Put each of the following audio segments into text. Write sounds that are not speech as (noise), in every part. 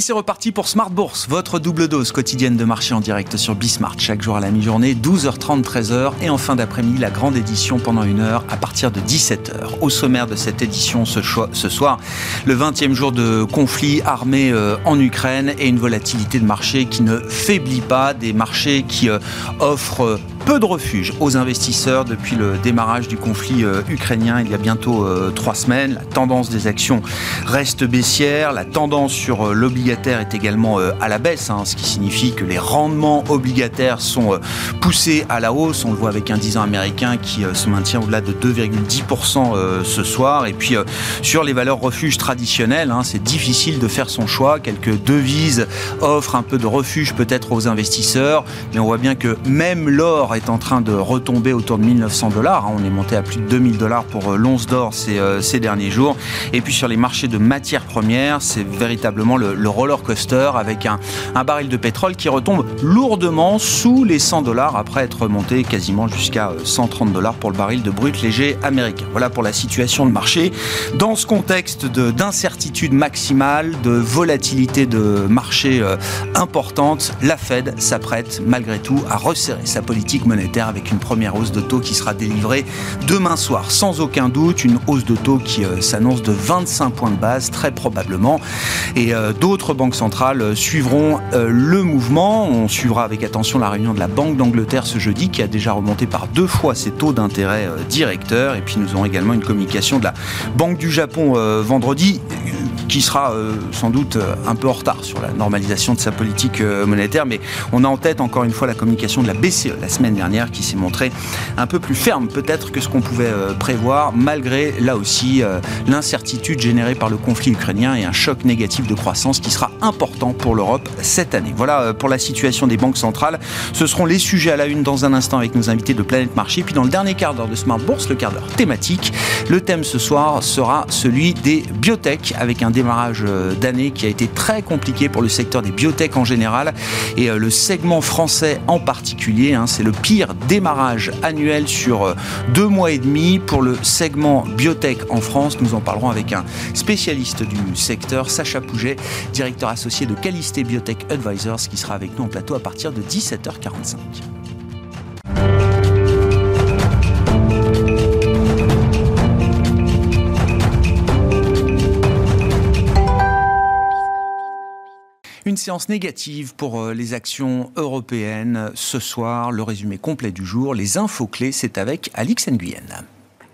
Et c'est reparti pour Smart Bourse, votre double dose quotidienne de marché en direct sur Bismart, chaque jour à la mi-journée, 12h30, 13h, et en fin d'après-midi, la grande édition pendant une heure à partir de 17h. Au sommaire de cette édition ce, soir, le 20e jour de conflit armé euh, en Ukraine et une volatilité de marché qui ne faiblit pas, des marchés qui euh, offrent peu de refuge aux investisseurs depuis le démarrage du conflit euh, ukrainien il y a bientôt euh, trois semaines. La tendance des actions reste baissière. La tendance sur euh, l'obligataire est également à la baisse, hein, ce qui signifie que les rendements obligataires sont poussés à la hausse. On le voit avec un 10 ans américain qui se maintient au-delà de 2,10% ce soir. Et puis sur les valeurs refuges traditionnelles, hein, c'est difficile de faire son choix. Quelques devises offrent un peu de refuge peut-être aux investisseurs, mais on voit bien que même l'or est en train de retomber autour de 1900 dollars. Hein. On est monté à plus de 2000 dollars pour euh, l'once d'or ces, euh, ces, derniers jours. Et puis sur les marchés de matières premières, c'est véritablement le, roller coaster avec un, un, baril de pétrole qui retombe lourdement sous les 100 dollars après être monté quasiment jusqu'à 130 euh, dollars pour le baril de brut léger américain. Voilà pour la situation de marché. Dans ce contexte d'incertitude maximale, de volatilité de marché importante, la Fed s'apprête malgré tout à resserrer sa politique monétaire avec une première hausse de taux qui sera délivrée demain soir. Sans aucun doute, une hausse de taux qui euh, s'annonce de 25 points de base, très probablement. Et euh, d'autres banques centrales euh, suivront le mouvement. On suivra avec attention la réunion de la Banque d'Angleterre ce jeudi qui a déjà remonté par deux fois ses taux d'intérêt directeurs. Et puis nous aurons également une communication de la Banque du Japon vendredi qui sera sans doute un peu en retard sur la normalisation de sa politique monétaire. Mais on a en tête encore une fois la communication de la BCE la semaine dernière qui s'est montré un peu plus ferme peut-être que ce qu'on pouvait euh, prévoir, malgré là aussi euh, l'incertitude générée par le conflit ukrainien et un choc négatif de croissance qui sera important pour l'Europe cette année. Voilà euh, pour la situation des banques centrales. Ce seront les sujets à la une dans un instant avec nos invités de Planète Marché. Puis dans le dernier quart d'heure de Smart Bourse, le quart d'heure thématique, le thème ce soir sera celui des biotech avec un démarrage d'année qui a été très compliqué pour le secteur des biotech en général et le segment français en particulier. Hein, c'est le pire démarrage annuel sur euh, deux mois et demi pour le segment biotech en France. Nous en parlerons avec un spécialiste du secteur, Sacha Pouget, directeur associé de Calisté Biotech Advisors, qui sera avec nous en plateau à partir de 17h45. Une séance négative pour euh, les actions européennes ce soir. Le résumé complet du jour, les infos clés, c'est avec Alix Nguyen.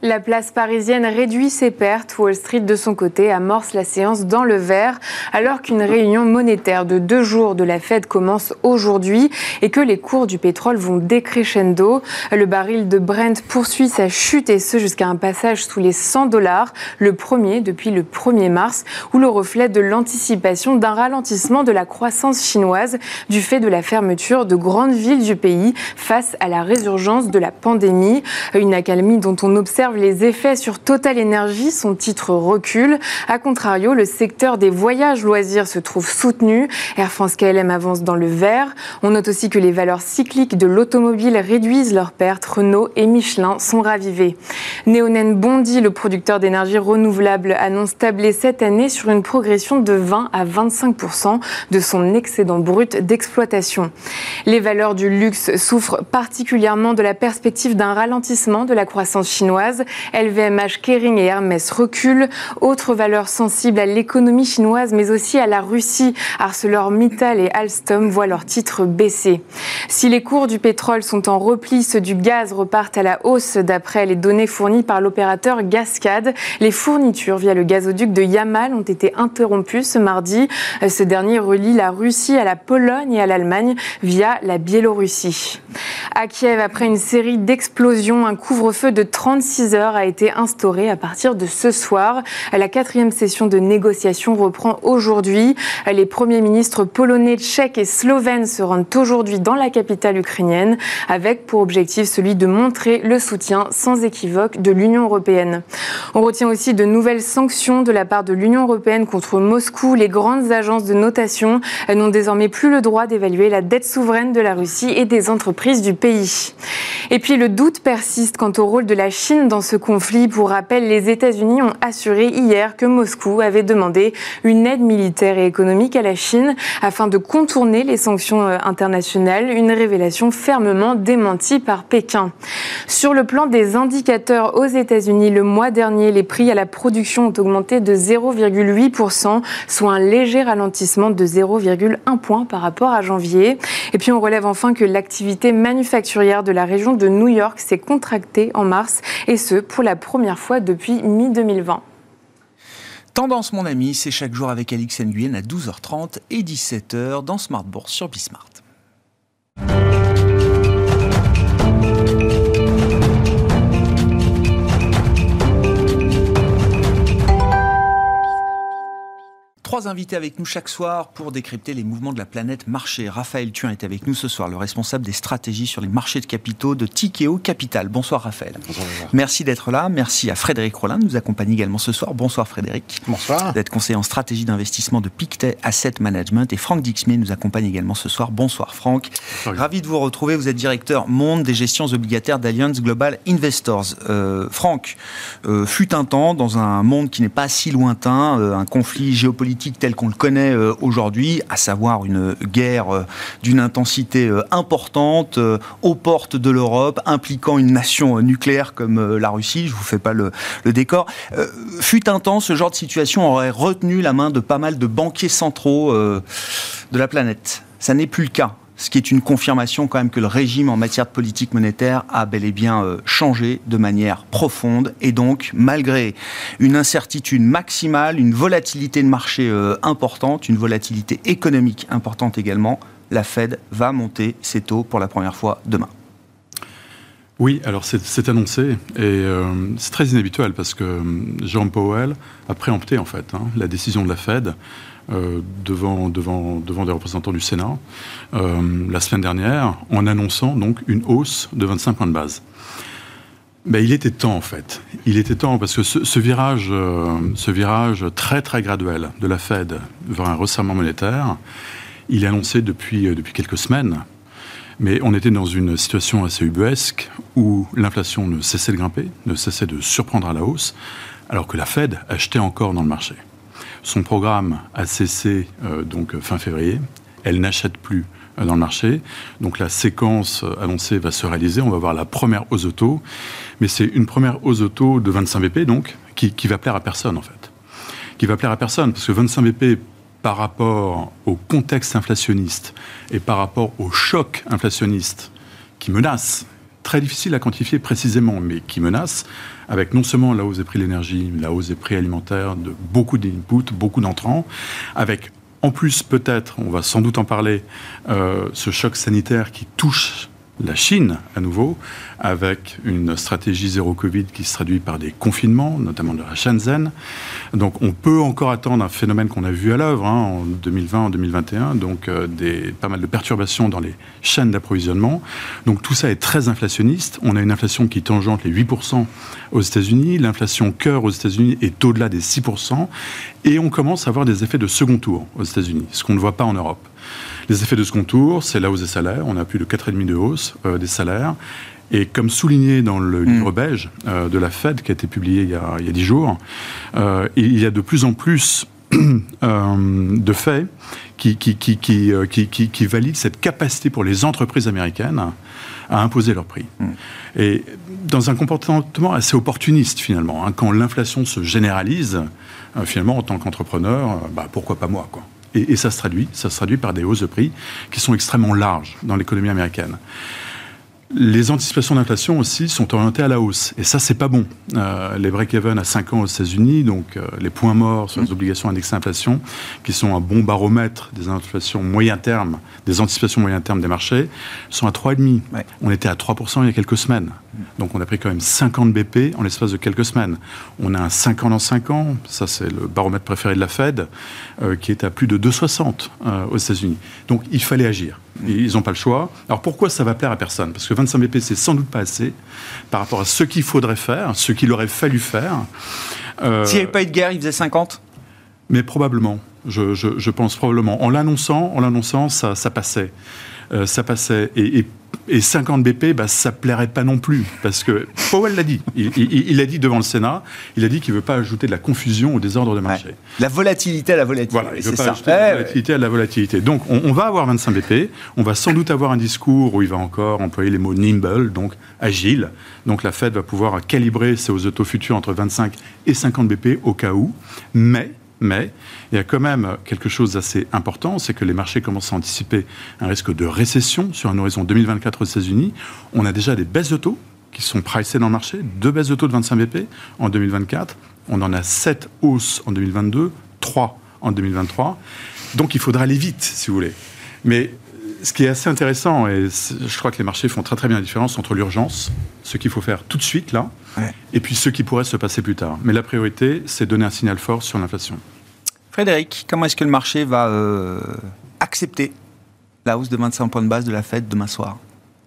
La place parisienne réduit ses pertes. Wall Street, de son côté, amorce la séance dans le vert, alors qu'une réunion monétaire de deux jours de la Fed commence aujourd'hui et que les cours du pétrole vont décrescendo. Le baril de Brent poursuit sa chute et ce jusqu'à un passage sous les 100 dollars, le premier depuis le 1er mars, où le reflet de l'anticipation d'un ralentissement de la croissance chinoise du fait de la fermeture de grandes villes du pays face à la résurgence de la pandémie. Une accalmie dont on observe les effets sur Total Energy, son titre recule. A contrario, le secteur des voyages loisirs se trouve soutenu. Air France KLM avance dans le vert. On note aussi que les valeurs cycliques de l'automobile réduisent leurs pertes. Renault et Michelin sont ravivés. Neonen bondit, le producteur d'énergie renouvelable annonce tabler cette année sur une progression de 20 à 25% de son excédent brut d'exploitation. Les valeurs du luxe souffrent particulièrement de la perspective d'un ralentissement de la croissance chinoise LVMH, Kering et Hermès reculent. Autres valeurs sensibles à l'économie chinoise, mais aussi à la Russie, ArcelorMittal et Alstom voient leurs titres baisser. Si les cours du pétrole sont en repli, ceux du gaz repartent à la hausse d'après les données fournies par l'opérateur Gascade. Les fournitures via le gazoduc de Yamal ont été interrompues ce mardi. Ce dernier relie la Russie à la Pologne et à l'Allemagne via la Biélorussie. À Kiev, après une série d'explosions, un couvre-feu de 36 heures a été instaurée à partir de ce soir. La quatrième session de négociation reprend aujourd'hui. Les premiers ministres polonais, tchèques et slovènes se rendent aujourd'hui dans la capitale ukrainienne avec pour objectif celui de montrer le soutien sans équivoque de l'Union européenne. On retient aussi de nouvelles sanctions de la part de l'Union européenne contre Moscou. Les grandes agences de notation n'ont désormais plus le droit d'évaluer la dette souveraine de la Russie et des entreprises du pays. Et puis le doute persiste quant au rôle de la Chine dans dans ce conflit. Pour rappel, les États-Unis ont assuré hier que Moscou avait demandé une aide militaire et économique à la Chine afin de contourner les sanctions euh, internationales, une révélation fermement démentie par Pékin. Sur le plan des indicateurs aux États-Unis, le mois dernier, les prix à la production ont augmenté de 0,8%, soit un léger ralentissement de 0,1 point par rapport à janvier. Et puis on relève enfin que l'activité manufacturière de la région de New York s'est contractée en mars, et pour la première fois depuis mi-2020. Tendance, mon ami, c'est chaque jour avec Alix Nguyen à 12h30 et 17h dans Smart Bourse sur Bismart. Trois invités avec nous chaque soir pour décrypter les mouvements de la planète marché. Raphaël Thuin est avec nous ce soir, le responsable des stratégies sur les marchés de capitaux de Tikeo Capital. Bonsoir Raphaël. Bonsoir. Merci d'être là. Merci à Frédéric Rollin de nous accompagner également ce soir. Bonsoir Frédéric. Bonsoir. D'être conseiller en stratégie d'investissement de Pictet Asset Management. Et Franck Dixmier nous accompagne également ce soir. Bonsoir Franck. Ravi de vous retrouver. Vous êtes directeur monde des gestions obligataires d'Alliance Global Investors. Euh, Franck, euh, fut un temps dans un monde qui n'est pas si lointain, euh, un conflit géopolitique tel qu'on le connaît euh, aujourd'hui, à savoir une guerre euh, d'une intensité euh, importante aux portes de l'Europe, impliquant une nation nucléaire comme la Russie, je vous fais pas le, décor, fut un temps, ce genre de situation aurait retenu la main de pas mal de banquiers centraux de la planète. Ça n'est plus le cas ce qui est une confirmation quand même que le régime en matière de politique monétaire a bel et bien euh, changé de manière profonde et donc malgré une incertitude maximale, une volatilité de marché euh, importante, une volatilité économique importante également, la Fed va monter ses taux pour la première fois demain. Oui, alors c'est annoncé et euh, c'est très inhabituel parce que Jean Powell a préempté en fait hein, la décision de la Fed euh, devant, devant, devant des représentants du Sénat euh, la semaine dernière en annonçant donc une hausse de 25 points de base. Ben, il était temps en fait. Il était temps parce que ce, virage, euh, ce virage très très graduel de la Fed vers un resserrement monétaire, il est annoncé depuis, depuis quelques semaines. Mais on était dans une situation assez ubuesque où l'inflation ne cessait de grimper, ne cessait de surprendre à la hausse, alors que la Fed achetait encore dans le marché. Son programme a cessé euh, donc fin février. Elle n'achète plus euh, dans le marché. Donc la séquence euh, annoncée va se réaliser. On va voir la première hausse auto, mais c'est une première hausse auto de 25 BP qui, qui, va plaire à personne en fait. Qui va plaire à personne parce que 25 BP par rapport au contexte inflationniste et par rapport au choc inflationniste qui menace, très difficile à quantifier précisément, mais qui menace, avec non seulement la hausse des prix de l'énergie, la hausse des prix alimentaires, de beaucoup d'inputs, beaucoup d'entrants, avec en plus peut-être, on va sans doute en parler, euh, ce choc sanitaire qui touche la Chine à nouveau, avec une stratégie zéro Covid qui se traduit par des confinements, notamment de la Shenzhen. Donc on peut encore attendre un phénomène qu'on a vu à l'œuvre hein, en 2020, en 2021, donc euh, pas mal de perturbations dans les chaînes d'approvisionnement. Donc tout ça est très inflationniste. On a une inflation qui tangente les 8% aux États-Unis, l'inflation cœur aux États-Unis est au-delà des 6%, et on commence à avoir des effets de second tour aux États-Unis, ce qu'on ne voit pas en Europe. Les effets de second tour, c'est la hausse des salaires. On a plus de 4,5 de hausse euh, des salaires. Et comme souligné dans le mm. livre beige euh, de la Fed, qui a été publié il y a, il 10 jours, euh, il y a de plus en plus (clears throat) de faits qui, qui, qui, qui, valident cette capacité pour les entreprises américaines à imposer leurs prix. Mm. Et dans un comportement assez opportuniste finalement, hein, quand l'inflation se généralise, finalement en tant qu'entrepreneur, bah, pourquoi pas moi quoi. Et, ça se traduit, ça se traduit par des hausses de prix qui sont extrêmement larges dans l'économie américaine. Les anticipations d'inflation aussi sont orientées à la hausse. Et ça, c'est pas bon. Euh, les break-even à 5 ans aux États-Unis, donc euh, les points morts sur les mmh. obligations indexées inflation, qui sont un bon baromètre des inflations moyen terme, des anticipations moyen terme des marchés, sont à 3,5. On était à 3% il y a quelques semaines. Mmh. Donc on a pris quand même 50 BP en l'espace de quelques semaines. On a un 5 ans dans 5 ans, ça c'est le baromètre préféré de la Fed, euh, qui est à plus de 2,60 aux États-Unis. Donc il fallait agir. Ils n'ont pas le choix. Alors pourquoi ça va plaire à personne? Parce que 25 BP, c'est sans doute pas assez par rapport à ce qu'il faudrait faire, ce qu'il aurait fallu faire. Euh, S'il n'y avait pas eu de guerre, il faisait 50 Mais probablement. Je, pense probablement. En l'annonçant, en l'annonçant, ça, passait. Euh, ça passait. Et, et 50 BP, bah, ça plairait pas non plus, parce que Powell l'a dit. Il, a dit devant le Sénat, il a dit qu'il veut pas ajouter de la confusion au désordre de marché. La volatilité à la volatilité. Voilà, il veut pas ajouter de la volatilité à la volatilité. Donc, on, va avoir 25 BP. On va sans doute avoir un discours où il va encore employer les mots nimble, donc agile. Donc, la Fed va pouvoir calibrer ses autos futurs entre 25 et 50 BP au cas où. Mais mais il y a quand même quelque chose d'assez important, c'est que les marchés commencent à anticiper un risque de récession sur un horizon 2024 aux États-Unis. On a déjà des baisses de taux qui sont pricées dans le marché, deux baisses de taux de 25 BP en 2024. On en a sept hausses en 2022, trois en 2023. Donc il faudra aller vite, si vous voulez. Mais ce qui est assez intéressant, et je crois que les marchés font très très bien la différence entre l'urgence, ce qu'il faut faire tout de suite là, et puis ce qui pourrait se passer plus tard. Mais la priorité, c'est donner un signal fort sur l'inflation. Frédéric, comment est-ce que le marché va euh, accepter la hausse de 25 points de base de la Fed demain soir?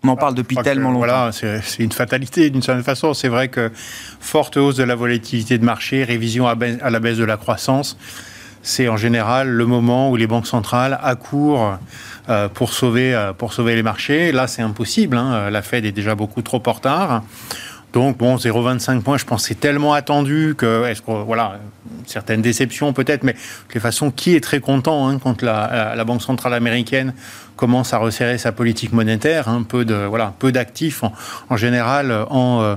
On en parle depuis tellement longtemps. Voilà, c'est une fatalité d'une certaine façon. C'est vrai que forte hausse de la volatilité de marché, révision à, la baisse de la croissance, c'est en général le moment où les banques centrales accourent euh, pour, sauver, euh, pour sauver les marchés. Là, c'est impossible. Hein. La Fed est déjà beaucoup trop en retard. Donc bon, 0,25 points, je pense c'est tellement attendu que, voilà, certaines déceptions peut-être, mais de toute façon, qui est très content hein, quand la, Banque centrale américaine commence à resserrer sa politique monétaire, hein, peu de voilà, peu d'actifs en, général euh,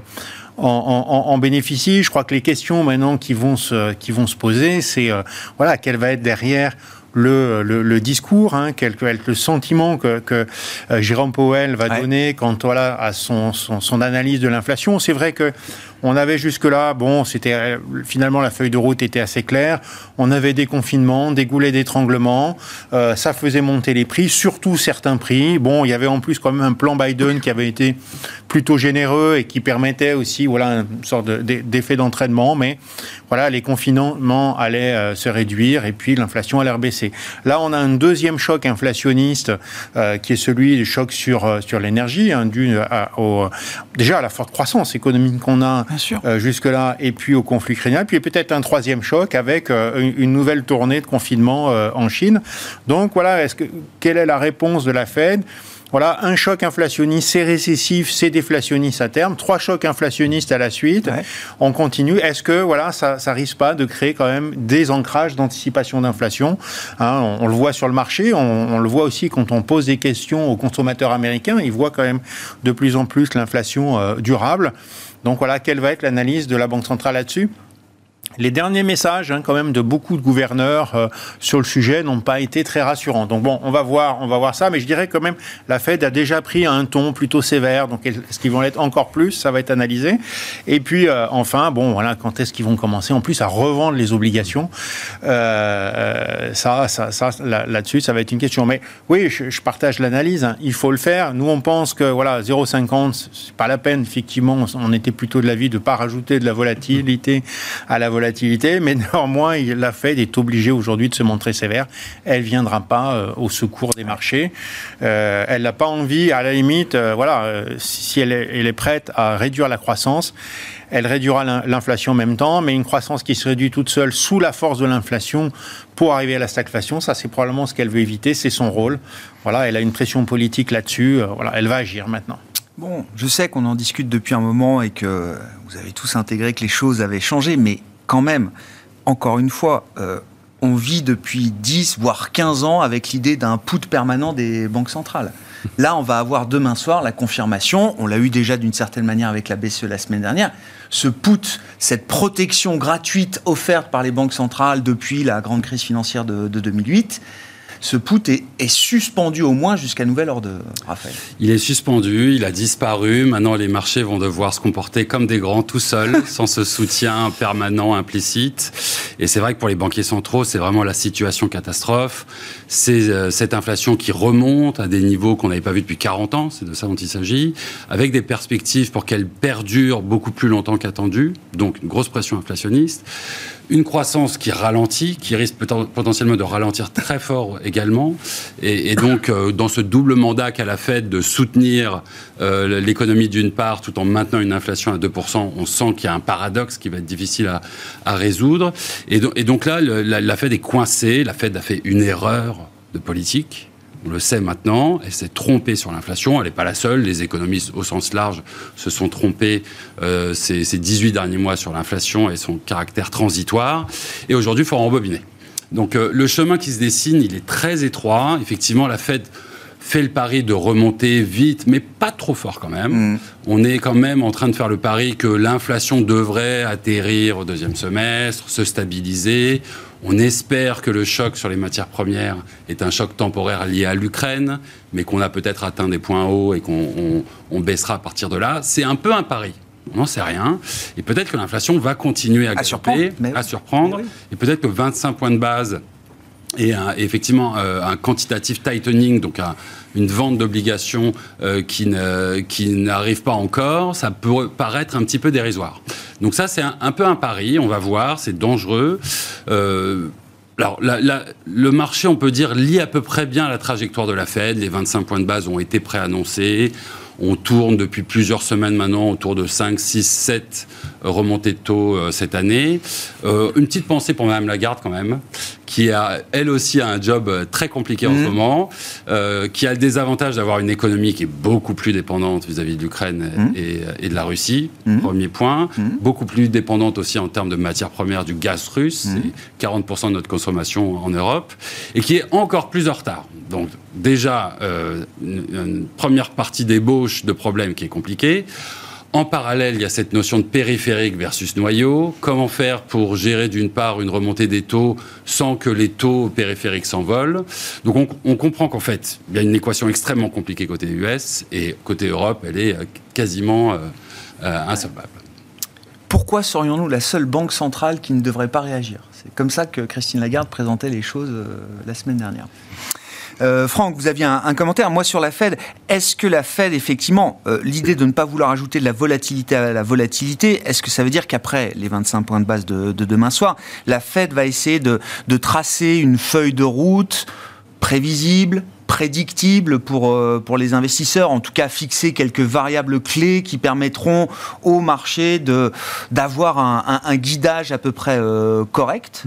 en, en, en, bénéficient. Je crois que les questions maintenant qui vont se, qui vont se poser, c'est voilà, quelle va être derrière le, le, discours, hein, quel que le sentiment que, que euh, Jérôme Powell va donner quant voilà, à son, son, son analyse de l'inflation. C'est vrai que on avait jusque-là, bon, c'était finalement la feuille de route était assez claire. On avait des confinements, des goulets d'étranglement. Euh, ça faisait monter les prix, surtout certains prix. Bon, il y avait en plus quand même un plan Biden qui avait été plutôt généreux et qui permettait aussi, voilà, une sorte d'effet d'entraînement. Mais voilà, les confinements allaient euh, se réduire et puis l'inflation allait baisser. Là, on a un deuxième choc inflationniste euh, qui est celui du choc sur sur l'énergie, hein, dû déjà à la forte croissance économique qu'on a euh, jusque-là, et puis au conflit ukrainien, puis peut-être un troisième choc avec euh, une nouvelle tournée de confinement euh, en Chine. Donc voilà, est-ce que, quelle est la réponse de la Fed? Voilà, un choc inflationniste, c'est récessif, c'est déflationniste à terme. Trois chocs inflationnistes à la suite. On continue. Est-ce que voilà, ça, ça risque pas de créer quand même des ancrages d'anticipation d'inflation hein, on, le voit sur le marché, on, le voit aussi quand on pose des questions aux consommateurs américains. Ils voient quand même de plus en plus l'inflation durable. Donc voilà, quelle va être l'analyse de la Banque centrale là-dessus les derniers messages, hein, quand même, de beaucoup de gouverneurs euh, sur le sujet n'ont pas été très rassurants. Donc bon, on va voir, on va voir ça, mais je dirais quand même, la Fed a déjà pris un ton plutôt sévère. Donc est-ce qu'ils vont l'être encore plus? Ça va être analysé. Et puis euh, enfin, bon, voilà, quand est-ce qu'ils vont commencer en plus à revendre les obligations? Euh, Ça, là-dessus, ça va être une question. Mais oui, je, partage l'analyse. Hein. Il faut le faire. Nous, on pense que voilà, 0,50, c'est pas la peine. Effectivement, on était plutôt de l'avis de pas rajouter de la volatilité à la volatilité mais (laughs) néanmoins, la Fed est obligée aujourd'hui de se montrer sévère. Elle ne viendra pas euh, au secours des marchés. Euh, elle n'a pas envie, à la limite, euh, voilà, si elle est, elle est, prête à réduire la croissance, elle réduira l'inflation en même temps, mais une croissance qui se réduit toute seule sous la force de l'inflation pour arriver à la stagflation, ça c'est probablement ce qu'elle veut éviter, c'est son rôle. Voilà, elle a une pression politique là-dessus, voilà, elle va agir maintenant. Bon, je sais qu'on en discute depuis un moment et que vous avez tous intégré que les choses avaient changé, mais quand même, encore une fois, euh, on vit depuis 10, voire 15 ans avec l'idée d'un put permanent des banques centrales. Là, on va avoir demain soir la confirmation, on l'a eu déjà d'une certaine manière avec la BCE la semaine dernière, ce put, cette protection gratuite offerte par les banques centrales depuis la grande crise financière de, de 2008, ce put est, suspendu au moins jusqu'à nouvel ordre, Raphaël. Il est suspendu, il a disparu. Maintenant, les marchés vont devoir se comporter comme des grands tout seuls, (laughs) sans ce soutien permanent, implicite. Et c'est vrai que pour les banquiers centraux, c'est vraiment la situation catastrophe. C'est euh, cette inflation qui remonte à des niveaux qu'on n'avait pas vus depuis 40 ans, c'est de ça dont il s'agit, avec des perspectives pour qu'elle perdure beaucoup plus longtemps qu'attendu, donc une grosse pression inflationniste une croissance qui ralentit, qui risque potentiellement de ralentir très fort également. Et, donc, euh, dans ce double mandat qu'a la Fed de soutenir euh, l'économie d'une part tout en maintenant une inflation à 2%, on sent qu'il y a un paradoxe qui va être difficile à, résoudre. Et, donc là, la, la Fed est coincée, la Fed a fait une erreur de politique On le sait maintenant, elle s'est trompée sur l'inflation, elle n'est pas la seule, les économistes au sens large se sont trompés euh, ces, ces 18 derniers mois sur l'inflation et son caractère transitoire, et aujourd'hui il faut rembobiner. Donc euh, le chemin qui se dessine, il est très étroit, effectivement la Fed fait le pari de remonter vite, mais pas trop fort quand même. Mm. On est quand même en train de faire le pari que l'inflation devrait atterrir au deuxième semestre, se stabiliser. On espère que le choc sur les matières premières est un choc temporaire lié à l'Ukraine, mais qu'on a peut-être atteint des points hauts et qu'on on- on baissera à partir de là. C'est un peu un pari. On n'en sait rien. Et peut-être que l'inflation va continuer à, À galoper, surprendre, mais oui. à surprendre. Mais oui. Et peut-être que 25 points de base et effectivement euh, un quantitative tightening, donc un- une vente d'obligations euh, qui n'arrive pas encore, ça peut paraître un petit peu dérisoire. Donc ça, c'est un, peu un pari, on va voir, c'est dangereux. Euh, alors, le marché, on peut dire, lie à peu près bien la trajectoire de la Fed. Les 25 points de base ont été préannoncés. On tourne depuis plusieurs semaines maintenant autour de 5, 6, 7 remontées de taux cette année. Une petite pensée pour Mme Lagarde quand même, qui a elle aussi a un job euh, très compliqué en ce moment, euh, qui a le désavantage d'avoir une économie qui est beaucoup plus dépendante vis-à-vis de l'Ukraine et, et de la Russie. Premier point. Beaucoup plus dépendante aussi en termes de matières premières du gaz russe. C'est 40% de notre consommation en Europe. Et qui est encore plus en retard. Donc déjà, euh, une, une première partie d'ébauche de problèmes qui est compliquée. En parallèle, il y a cette notion de périphérique versus noyau. Comment faire pour gérer d'une part une remontée des taux sans que les taux périphériques s'envolent? Donc on, comprend qu'en fait, il y a une équation extrêmement compliquée côté US et côté Europe, elle est euh, quasiment euh, euh, insolvable. Pourquoi serions-nous la seule banque centrale qui ne devrait pas réagir? C'est comme ça que Christine Lagarde présentait les choses euh, la semaine dernière. Euh, Franck, vous aviez un, commentaire. Moi, sur la Fed, est-ce que la Fed, effectivement, euh, l'idée de ne pas vouloir ajouter de la volatilité à la volatilité, est-ce que ça veut dire qu'après les 25 points de base de, de demain soir, la Fed va essayer de, tracer une feuille de route prévisible, prédictible pour, euh, pour les investisseurs, en tout cas fixer quelques variables clés qui permettront au marché d'avoir un, guidage à peu près correct?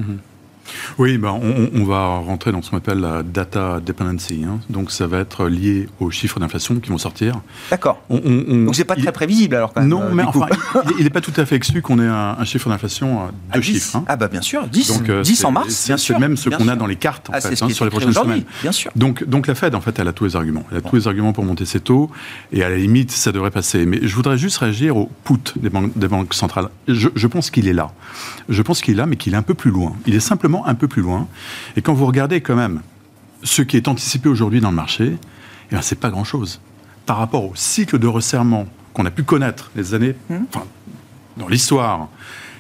Oui, ben, on, on va rentrer dans ce qu'on appelle la data dependency. hein. Donc, ça va être lié aux chiffres d'inflation qui vont sortir. D'accord. On- on- on- Donc c'est pas il- très prévisible alors quand même. Non, euh, mais enfin, il n'est pas tout à fait exclu qu'on ait un, un chiffre d'inflation (laughs) à À deux 10. chiffres. hein. Ah bah bien sûr, 10, Donc, euh, 10 en c'est- mars, c'est- bien c'est sûr. même ce qu'on a dans les cartes en Ah, fait, c'est hein, sur les prochaines semaines. bien sûr. Donc, donc la Fed, en fait, elle a tous les arguments. Elle a tous les arguments pour monter ses taux, et à la limite, ça devrait passer. Mais je voudrais juste réagir au put des banques, des banques centrales. Je, je pense qu'il est là. Je pense qu'il est là, mais qu'il est un peu plus loin. Il est simplement un peu plus loin. Et quand vous regardez quand même ce qui est anticipé aujourd'hui dans le marché, eh ben, c'est pas grand-chose. Par rapport au cycle de resserrement qu'on a pu connaître les années, enfin, dans l'histoire,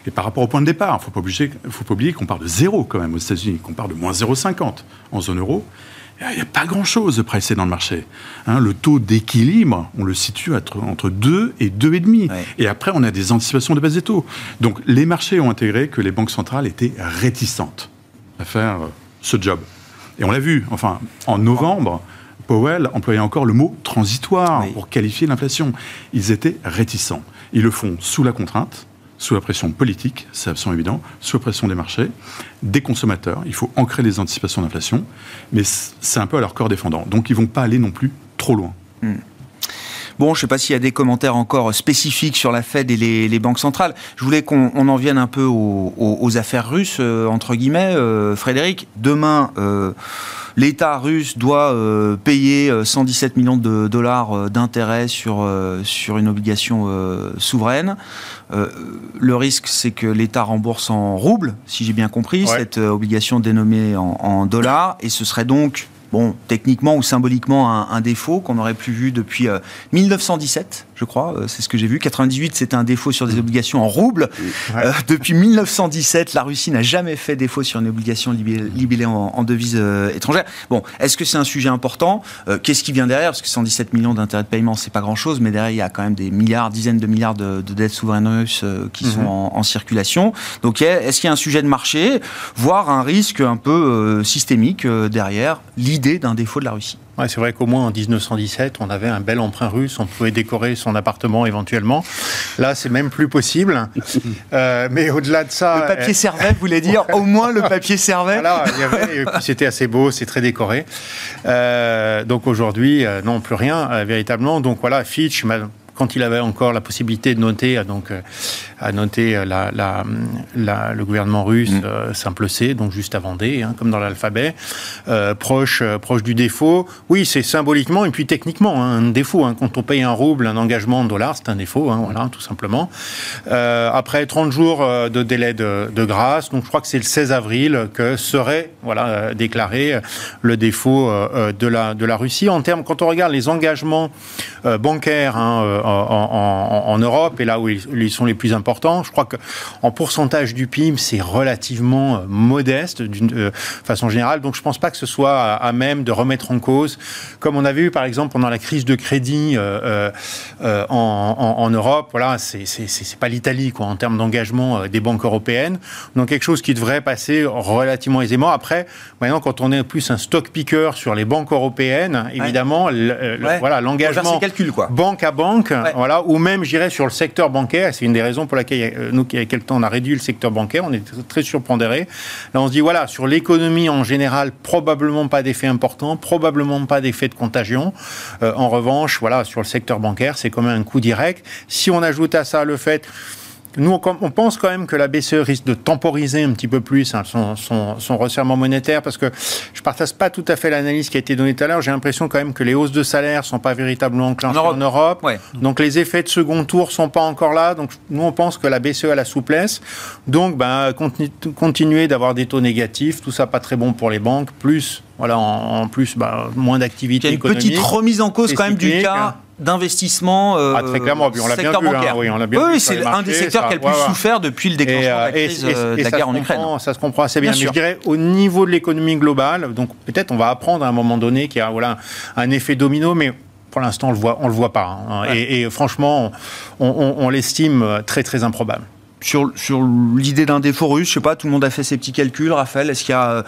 et par rapport au point de départ, il ne faut pas, obliger- faut pas oublier qu'on part de zéro quand même aux États-Unis, qu'on part de moins 0,50 en zone euro. Il n'y a pas grand-chose de pricé dans le marché. Hein, le taux d'équilibre, on le situe entre, entre 2 et 2,5. Ouais. Et après, on a des anticipations de baisse des taux. Donc, les marchés ont intégré que les banques centrales étaient réticentes à faire euh, ce job. Et on l'a vu, enfin, en novembre, Powell employait encore le mot transitoire Oui. pour qualifier l'inflation. Ils étaient réticents. Ils le font sous la contrainte, sous la pression politique, c'est absolument évident, sous la pression des marchés, des consommateurs. Il faut ancrer les anticipations d'inflation, mais c'est un peu à leur corps défendant. Donc ils vont pas aller non plus trop loin. Bon, je ne sais pas s'il y a des commentaires encore spécifiques sur la Fed et les, banques centrales. Je voulais qu'on on en vienne un peu aux affaires russes, euh, entre guillemets. Euh, Frédéric, demain, euh, l'État russe doit euh, payer euh, 117 millions de dollars euh, d'intérêts sur, euh, sur une obligation euh, souveraine. Euh, le risque, c'est que l'État rembourse en roubles, si j'ai bien compris, Ouais. cette euh, obligation dénommée en, en dollars. Et ce serait donc, bon, techniquement ou symboliquement, un, un défaut qu'on n'aurait plus vu depuis euh, 1917, je crois. Euh, c'est ce que j'ai vu. 98, c'était un défaut sur des obligations en roubles. Ouais. Euh, depuis 1917, la Russie n'a jamais fait défaut sur une obligation libellée, en, en devise euh, étrangère. Bon, est-ce que c'est un sujet important? Euh, Qu'est-ce qui vient derrière? Parce que 117 millions d'intérêts de paiement, c'est pas grand-chose, mais derrière, il y a quand même des milliards, dizaines de milliards de, de dettes souveraines russes qui sont en, en circulation. Donc, est-ce qu'il y a un sujet de marché, voire un risque un peu systémique derrière l'idée d'un défaut de la Russie? Ouais, c'est vrai qu'au moins en 1917, on avait un bel emprunt russe, on pouvait décorer son appartement éventuellement. Là, c'est même plus possible. (laughs) Euh, mais au-delà de ça. Le papier servait, vous voulez dire Au moins le papier servait Voilà, il y avait, c'était assez beau, c'est très décoré. Euh, donc aujourd'hui, euh, non, plus rien, euh, véritablement. Donc voilà, Fitch, quand il avait encore la possibilité de noter, donc à noter euh, la, la, la, le gouvernement russe mm. euh, simple C, donc juste avant D, hein, comme dans l'alphabet, euh, proche, proche du défaut. Oui, c'est symboliquement et puis techniquement hein, un défaut. Hein. Quand on paye un rouble, un engagement en dollars, c'est un défaut, voilà, tout simplement. Après 30 jours de délai de, de, grâce, donc je crois que c'est le 16 avril que serait voilà, déclaré le défaut de, la, de la Russie. En termes, quand on regarde les engagements bancaires en, en, en, Europe, et là où ils, ils sont les plus importants, important. Je crois qu'en pourcentage du PIB, c'est relativement euh, modeste d'une euh, façon générale. Donc je ne pense pas que ce soit à, même de remettre en cause, comme on avait eu par exemple pendant la crise de crédit euh, en, en, en, Europe. Voilà, c'est pas l'Italie quoi en termes d'engagement des banques européennes. Donc quelque chose qui devrait passer relativement aisément. Après, maintenant quand on est plus un stock picker sur les banques européennes, évidemment, voilà l'engagement banque à banque, voilà, ou même j'irais sur le secteur bancaire. C'est une des raisons pour laquelle, euh, nous, il y a quelques temps, on a réduit le secteur bancaire, on est très surpondéré. Là, on se dit, voilà, sur l'économie en général, probablement pas d'effet important, probablement pas d'effet de contagion. Euh, en revanche, voilà, sur le secteur bancaire, c'est quand même un coup direct. Si on ajoute à ça le fait nous, on pense quand même que la BCE risque de temporiser un petit peu plus hein, son, son, son, resserrement monétaire parce que je ne partage pas tout à fait l'analyse qui a été donnée tout à l'heure. J'ai l'impression quand même que les hausses de salaire ne sont pas véritablement enclenchées en Europe. En Europe. Donc les effets de second tour ne sont pas encore là. Donc nous, on pense que la BCE a la souplesse. Donc ben, continuer d'avoir des taux négatifs, tout ça pas très bon pour les banques, plus voilà, en, plus, bah, moins d'activité économique. Il y a une petite remise en cause quand même du cas d'investissement euh, ah, très clairement, on l'a bien vu, hein, oui, on l'a bien oui, c'est un des secteurs qui a le plus souffert depuis le déclenchement de la euh, crise euh, de la guerre en Ukraine. Ça se comprend assez bien, mais je dirais au niveau de l'économie globale, donc peut-être on va apprendre à un moment donné qu'il y a voilà, un effet domino, mais pour l'instant on le voit, on le voit pas. Hein, et, et, franchement, on, on, on l'estime très très improbable sur, l'idée d'un défaut russe, je sais pas, tout le monde a fait ses petits calculs, Raphaël, est-ce qu'il y, a,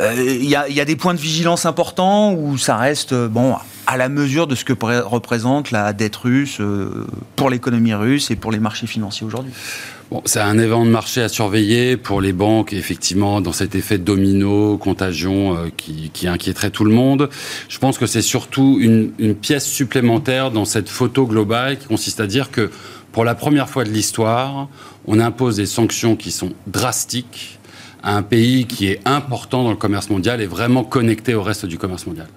euh, des points de vigilance importants ou ça reste bon à la mesure de ce que représente la dette russe euh, pour l'économie russe et pour les marchés financiers aujourd'hui? Bon, c'est un événement de marché à surveiller pour les banques, effectivement, dans cet effet domino, contagion euh, qui, qui, inquiéterait tout le monde. Je pense que c'est surtout une, pièce supplémentaire dans cette photo globale qui consiste à dire que pour la première fois de l'histoire, on impose des sanctions qui sont drastiques à un pays qui est important dans le commerce mondial et vraiment connecté au reste du commerce mondial.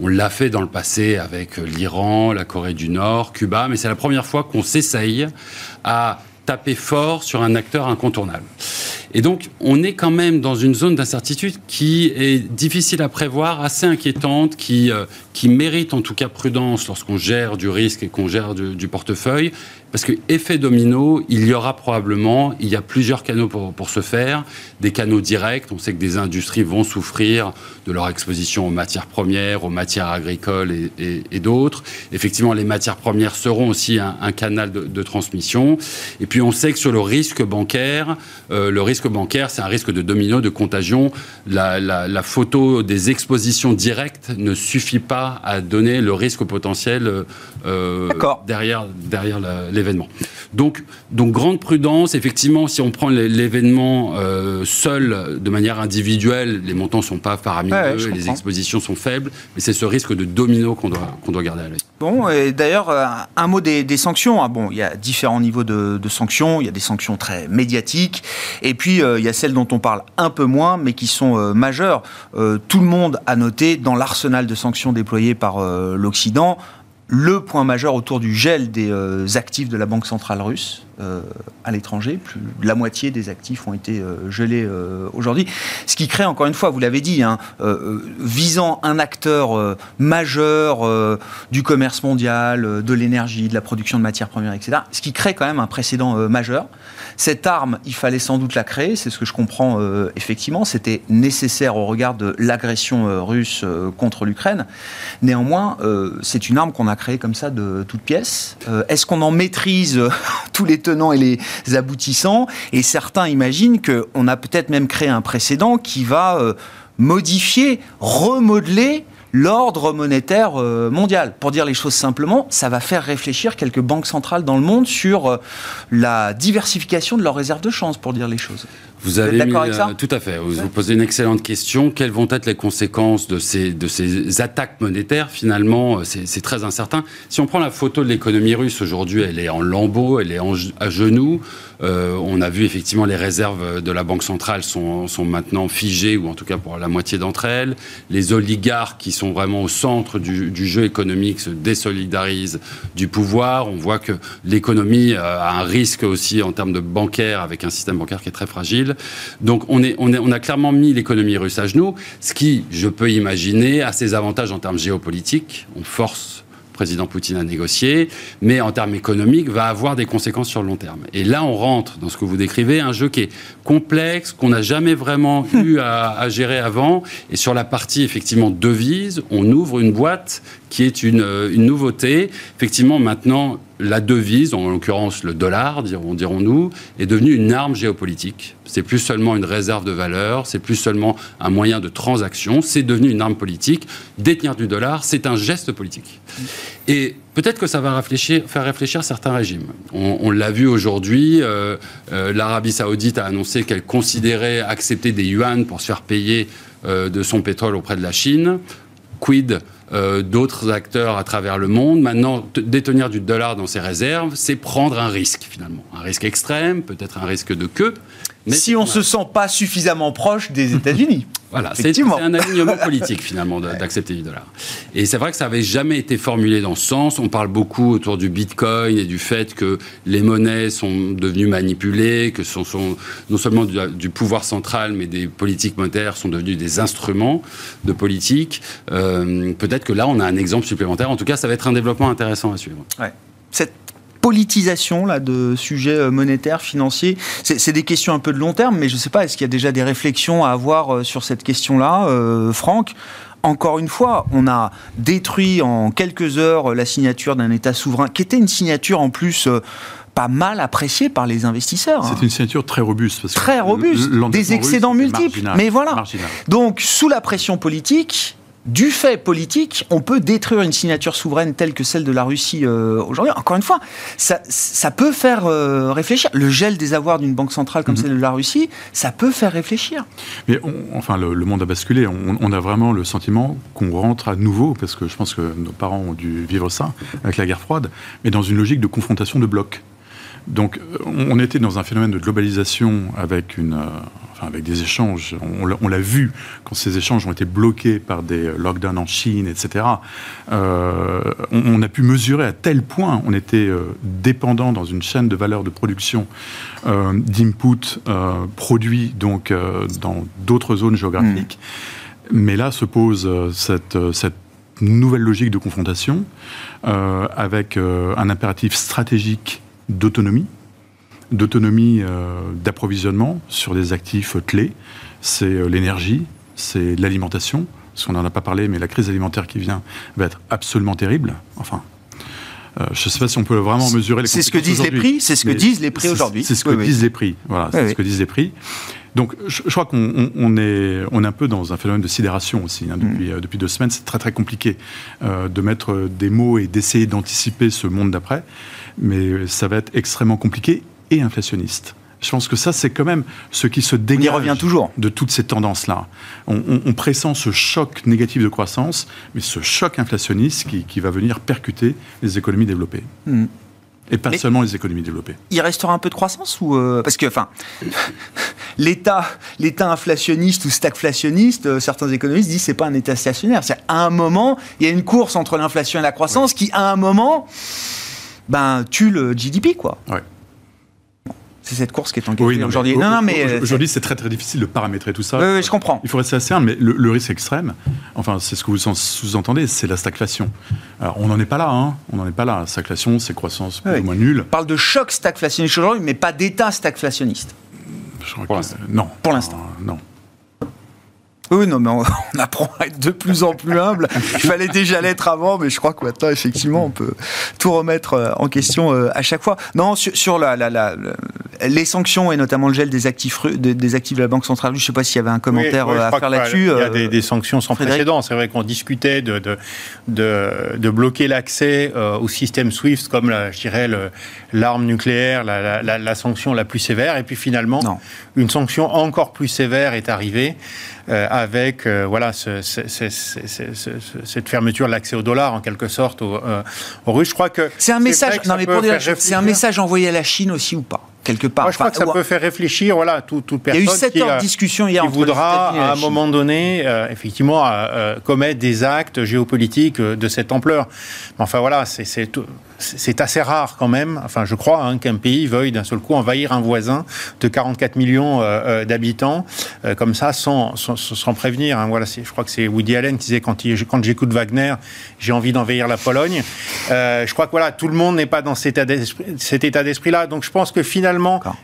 On l'a fait dans le passé avec l'Iran, la Corée du Nord, Cuba, mais c'est la première fois qu'on s'essaye à taper fort sur un acteur incontournable. Et donc, on est quand même dans une zone d'incertitude qui est difficile à prévoir, assez inquiétante, qui, euh, qui mérite en tout cas prudence lorsqu'on gère du risque et qu'on gère du, portefeuille. Parce que effet domino, il y aura probablement, il y a plusieurs canaux pour, pour se faire, des canaux directs. On sait que des industries vont souffrir de leur exposition aux matières premières, aux matières agricoles et, d'autres. Effectivement, les matières premières seront aussi un, canal de, de, transmission. Et puis, on sait que sur le risque bancaire, euh, le risque bancaire, c'est un risque de domino, de contagion. La, la, la, photo des expositions directes ne suffit pas à donner le risque potentiel euh, derrière, l'événement. Donc, donc grande prudence. Effectivement, si on prend l'événement euh, seul, de manière individuelle, les montants sont pas faramineux, les expositions sont faibles, mais c'est ce risque de domino qu'on doit, qu'on doit garder à l'œil. Bon, et d'ailleurs, euh, un mot des, des sanctions. Ah, bon, il y a différents niveaux de, de, sanctions. Il y a des sanctions très médiatiques, et puis euh, il y a celles dont on parle un peu moins, mais qui sont euh, majeures. Euh, tout le monde a noté dans l'arsenal de sanctions déployé par l'Occident le point majeur autour du gel des actifs de la Banque centrale russe euh, à l'étranger. Plus de la moitié des actifs ont été euh, gelés euh, aujourd'hui. Ce qui crée, encore une fois, vous l'avez dit, hein, visant un acteur majeur du commerce mondial, de l'énergie, de la production de matières premières, etc. Ce qui crée quand même un précédent majeur. Cette arme, il fallait sans doute la créer, c'est ce que je comprends effectivement. C'était nécessaire au regard de l'agression russe contre l'Ukraine. Néanmoins, c'est une arme qu'on a créée comme ça de toutes pièces. Est-ce qu'on en maîtrise (laughs) tous les et les aboutissants Et certains imaginent qu'on a peut-être même créé un précédent qui va euh, modifier, remodeler l'ordre monétaire euh, mondial. Pour dire les choses simplement, ça va faire réfléchir quelques banques centrales dans le monde sur euh, la diversification de leurs réserves de change, pour dire les choses. Vous avez d'accord avec ça Tout à fait. Vous vous posez une excellente question. Quelles vont être les conséquences de ces, de ces attaques monétaires? Finalement, c'est très incertain. Si on prend la photo de l'économie russe aujourd'hui, elle est en lambeaux, elle est à genoux. Euh, on a vu effectivement les réserves de la Banque centrale sont, sont maintenant figées, ou en tout cas pour la moitié d'entre elles. Les oligarques qui sont vraiment au centre du, du jeu économique se désolidarisent du pouvoir. On voit que l'économie a un risque aussi en termes de bancaire, avec un système bancaire qui est très fragile. Donc on, est, on, est, on a clairement mis l'économie russe à genoux, ce qui, je peux imaginer, a ses avantages en termes géopolitiques. On force président Poutine a négocié, mais en termes économiques, va avoir des conséquences sur le long terme. Et là, on rentre dans ce que vous décrivez, un jeu qui est complexe, qu'on n'a jamais vraiment (laughs) eu à, gérer avant. Et sur la partie, effectivement, devise, on ouvre une boîte qui est une, une nouveauté. Effectivement, maintenant, la devise, en l'occurrence le dollar, dirons-nous, est devenue une arme géopolitique. C'est plus seulement une réserve de valeur, c'est plus seulement un moyen de transaction, c'est devenu une arme politique. Détenir du dollar, c'est un geste politique. Et peut-être que ça va faire réfléchir certains régimes. On, l'a vu aujourd'hui, euh, euh, l'Arabie saoudite a annoncé qu'elle considérait accepter des yuan pour se faire payer euh, de son pétrole auprès de la Chine. Quid euh, d'autres acteurs à travers le monde. Maintenant, détenir du dollar dans ses réserves, c'est prendre un risque finalement. Un risque extrême, peut-être un risque de queue. Mais si on ne se sent pas suffisamment proche des États-Unis. (laughs) Voilà, c'est un alignement (laughs) politique finalement d'accepter du dollar. Et c'est vrai que ça n'avait jamais été formulé dans ce sens. On parle beaucoup autour du Bitcoin et du fait que les monnaies sont devenues manipulées, que sont non seulement du, pouvoir central, mais des politiques monétaires sont devenus des instruments de politique. Euh, peut-être que là, on a un exemple supplémentaire. En tout cas, ça va être un développement intéressant à suivre. Ouais. Cette politisation là, de sujets euh, monétaires, financiers C'est des questions un peu de long terme, mais je ne sais pas, est-ce qu'il y a déjà des réflexions à avoir euh, sur cette question-là, euh, Franck? Encore une fois, on a détruit en quelques heures la signature d'un État souverain, qui était une signature en plus pas mal appréciée par les investisseurs. C'est une signature très robuste. Parce très robuste, des excédents multiples. mais voilà. Donc, sous la pression politique, du fait politique, on peut détruire une signature souveraine telle que celle de la Russie euh, aujourd'hui. Encore une fois, ça, peut faire euh, réfléchir. Le gel des avoirs d'une banque centrale comme mhm. celle de la Russie, ça peut faire réfléchir. Mais enfin, le, monde a basculé. On, a vraiment le sentiment qu'on rentre à nouveau, parce que je pense que nos parents ont dû vivre ça avec la guerre froide, mais dans une logique de confrontation de blocs. Donc, on était dans un phénomène de globalisation avec une, euh, avec des échanges. On, l'a vu quand ces échanges ont été bloqués par des lockdowns en Chine, etc. Euh, on, a pu mesurer à tel point on était euh, dépendant dans une chaîne de valeur de production euh, d'input produits donc dans d'autres zones géographiques. Mm. Mais là se pose cette, cette nouvelle logique de confrontation avec un impératif stratégique d'autonomie d'autonomie euh, d'approvisionnement sur des actifs clés. C'est euh, l'énergie, c'est l'alimentation, parce qu'on n'en a pas parlé, mais la crise alimentaire qui vient va être absolument terrible. Enfin, euh, je ne sais pas si on peut vraiment mesurer les C'est ce que disent les prix, c'est ce que disent les prix aujourd'hui. C'est ce que disent les prix. Voilà, c'est ce que disent les prix. Donc, je, crois qu'on est, on est un peu dans un phénomène de sidération aussi. Hein, depuis, mm. depuis, deux semaines, c'est très très compliqué de mettre des mots et d'essayer d'anticiper ce monde d'après. Mais ça va être extrêmement compliqué et inflationniste. Je pense que ça, c'est quand même ce qui se dégage revient toujours. de toutes ces tendances-là. On, pressent ce choc négatif de croissance, mais ce choc inflationniste qui, va venir percuter les économies développées. Hmm. Et pas seulement les économies développées. Il restera un peu de croissance ou euh, parce que enfin (laughs) l'État l'État inflationniste ou stagflationniste, euh, certains économistes disent c'est pas un État stationnaire. C'est à un moment il y a une course entre l'inflation et la croissance qui à un moment ben tue le GDP quoi. C'est cette course qui est en oui, aujourd'hui. Non, non, mais euh, aujourd'hui, c'est très très difficile de paramétrer tout ça. Oui, oui je comprends. Il faut rester assez humble, mais le, risque extrême, enfin, c'est ce que vous sous-entendez, c'est la stagflation. Alors, on n'en est pas là, hein. On n'en est pas là. Stagflation, c'est croissance plus ou moins nulle. On parle de choc stagflationniste aujourd'hui, mais pas d'état stagflationniste. Pour non. Pour l'instant. non. Oui, non, mais (laughs) on, apprend à être de plus en plus humble. Il fallait déjà l'être avant, mais je crois que maintenant, effectivement, on peut tout remettre euh, en question euh, à chaque fois. Non, sur, la, les sanctions et notamment le gel des actifs, des actifs de la Banque centrale, je ne sais pas s'il y avait un commentaire à faire là-dessus. Il y a des, sanctions sans précédent. C'est vrai qu'on discutait de, de, bloquer l'accès au système SWIFT comme, je dirais, l'arme nucléaire, la, sanction la plus sévère. Et puis finalement, une sanction encore plus sévère est arrivée. Euh, avec euh, voilà ce, cette fermeture de l'accès au dollar en quelque sorte aux, euh, Russes. Je crois que c'est un message. Non mais pour c'est un message envoyé à la Chine aussi ou pas? Quelque part. Moi, je crois que ça peut faire réfléchir, voilà, toute, toute personne Il y a eu heures de discussion hier qui voudra, à un moment donné, effectivement, commettre des actes géopolitiques de cette ampleur. Enfin, voilà, c'est assez rare quand même, enfin je crois, hein, qu'un pays veuille d'un seul coup envahir un voisin de 44 millions euh, euh, d'habitants, euh, comme ça, sans, sans, prévenir. Hein. Voilà, je crois que c'est Woody Allen qui disait quand, quand j'écoute Wagner, j'ai envie d'envahir la Pologne. je crois que voilà, tout le monde n'est pas dans cet état d'esprit-là. Donc je pense que finalement,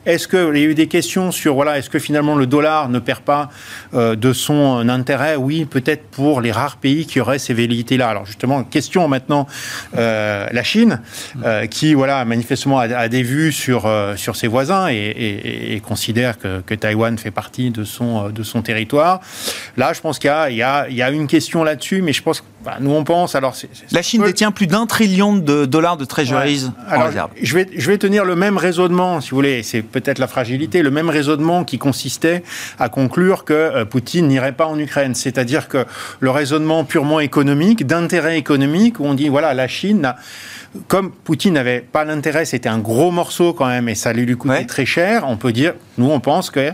est-ce qu'il y a eu des questions sur, voilà, est-ce que finalement le dollar ne perd pas de son intérêt? Oui, peut-être pour les rares pays qui auraient ces velléités-là. Alors justement, question maintenant, la Chine. Euh, qui voilà manifestement a, des vues sur euh, sur ses voisins et, considère que, que, Taïwan fait partie de son euh, de son territoire. Là, je pense qu'il y a il y a, une question là-dessus, mais je pense que bah, nous on pense alors la Chine détient plus d'un trillion de dollars de treasuries en réserve. Je vais je vais tenir le même raisonnement, si vous voulez. C'est peut-être la fragilité, le même raisonnement qui consistait à conclure que Poutine n'irait pas en Ukraine, c'est-à-dire que le raisonnement purement économique, d'intérêt économique, où on dit voilà la Chine comme Poutine n'avait pas l'intérêt, c'était un gros morceau quand même, et ça allait lui coûter très cher, on peut dire, nous on pense que,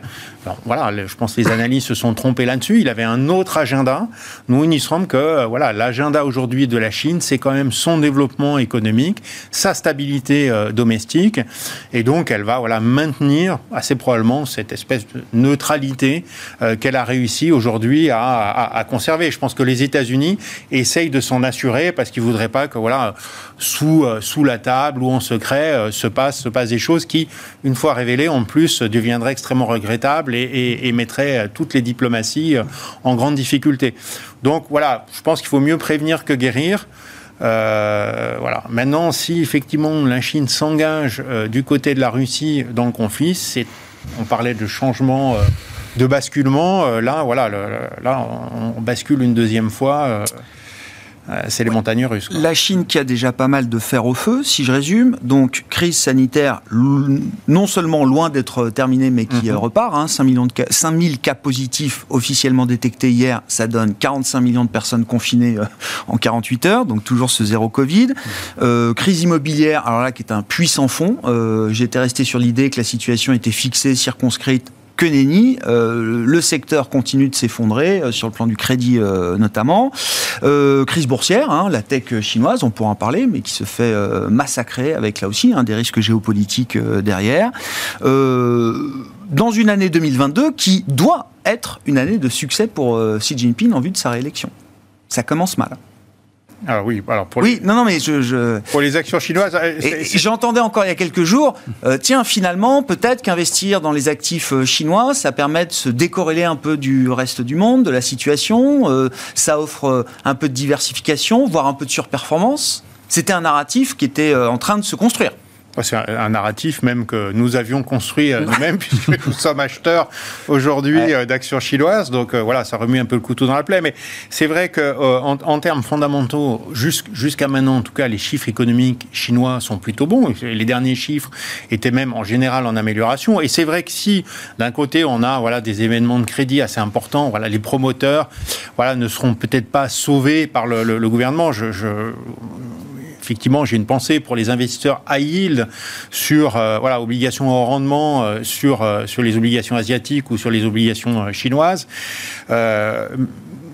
voilà, je pense que les analystes se sont trompés là-dessus, il avait un autre agenda. Nous, il nous semble que, euh, voilà, l'agenda aujourd'hui de la Chine, c'est quand même son développement économique, sa stabilité euh, domestique, et donc elle va, voilà, maintenir assez probablement cette espèce de neutralité euh, qu'elle a réussi aujourd'hui à, conserver. Je pense que les États-Unis essayent de s'en assurer parce qu'ils voudraient pas que, voilà, sous euh, sous, la table ou en secret euh, se passent se passe des choses qui, une fois révélées, en plus deviendraient extrêmement regrettables et, et, mettraient euh, toutes les diplomaties en grande difficulté. Donc voilà, je pense qu'il faut mieux prévenir que guérir. voilà. Maintenant, si effectivement la Chine s'engage du côté de la Russie dans le conflit, c'est, on parlait de changement, de basculement. là, voilà, là, on, bascule une deuxième fois. Euh, c'est les montagnes russes. La Chine qui a déjà pas mal de fer au feu, si je résume. Donc, crise sanitaire non seulement loin d'être terminée, mais qui mhm. repart. Hein, 5, millions de cas, 000 cas positifs officiellement détectés hier. Ça donne 45 millions de personnes confinées euh, en 48 heures. Donc, toujours ce zéro Covid. Mhm. Euh, crise immobilière, alors là, qui est un puissant fond. J'étais resté sur l'idée que la situation était fixée, circonscrite que nenni. Euh, le secteur continue de s'effondrer, euh, sur le plan du crédit euh, notamment. crise boursière, hein, la tech chinoise, on pourra en parler, mais qui se fait massacrer avec là aussi hein, des risques géopolitiques derrière. dans une année 2022 qui doit être une année de succès pour Xi Jinping en vue de sa réélection. Ça commence mal. Alors oui, alors pour oui, les... non, non, mais je, pour les actions chinoises, euh, j'entendais encore il y a quelques jours, euh, tiens, finalement, peut-être qu'investir dans les actifs euh, chinois, ça permet de se décorréler un peu du reste du monde, de la situation, ça offre un peu de diversification, voire un peu de surperformance. C'était un narratif qui était en train de se construire. C'est un, narratif même que nous avions construit euh, nous-mêmes, (laughs) puisque nous sommes acheteurs aujourd'hui euh, d'actions chinoises. Donc euh, voilà, ça remue un peu le couteau dans la plaie. Mais c'est vrai qu'en en, termes fondamentaux, jusqu'à maintenant, en tout cas, les chiffres économiques chinois sont plutôt bons. Les derniers chiffres étaient même en général en amélioration. Et c'est vrai que si, d'un côté, on a voilà, des événements de crédit assez importants, voilà, les promoteurs voilà, ne seront peut-être pas sauvés par le, gouvernement. je, effectivement, j'ai une pensée pour les investisseurs high yield sur euh, voilà obligations au rendement euh, sur euh, sur les obligations asiatiques ou sur les obligations chinoises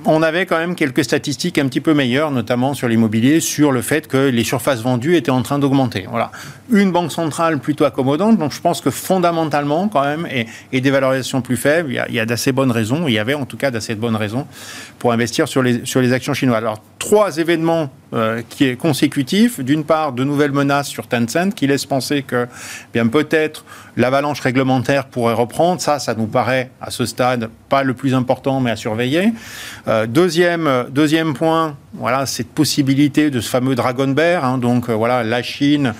on avait quand même quelques statistiques un petit peu meilleures, notamment sur l'immobilier, sur le fait que les surfaces vendues étaient en train d'augmenter. Voilà. Une banque centrale plutôt accommodante, donc je pense que fondamentalement, quand même, et, des valorisations plus faibles, il y a, d'assez bonnes raisons, il y avait en tout cas d'assez bonnes raisons pour investir sur les, sur les actions chinoises. Trois événements euh, qui est consécutifs. D'une part, de nouvelles menaces sur Tencent qui laissent penser que, bien peut-être, l'avalanche réglementaire pourrait reprendre. Ça, ça nous paraît à ce stade pas le plus important, mais à surveiller. Euh, deuxième, deuxième point, voilà, cette possibilité de ce fameux Dragon Bear. Hein, donc euh, voilà, la Chine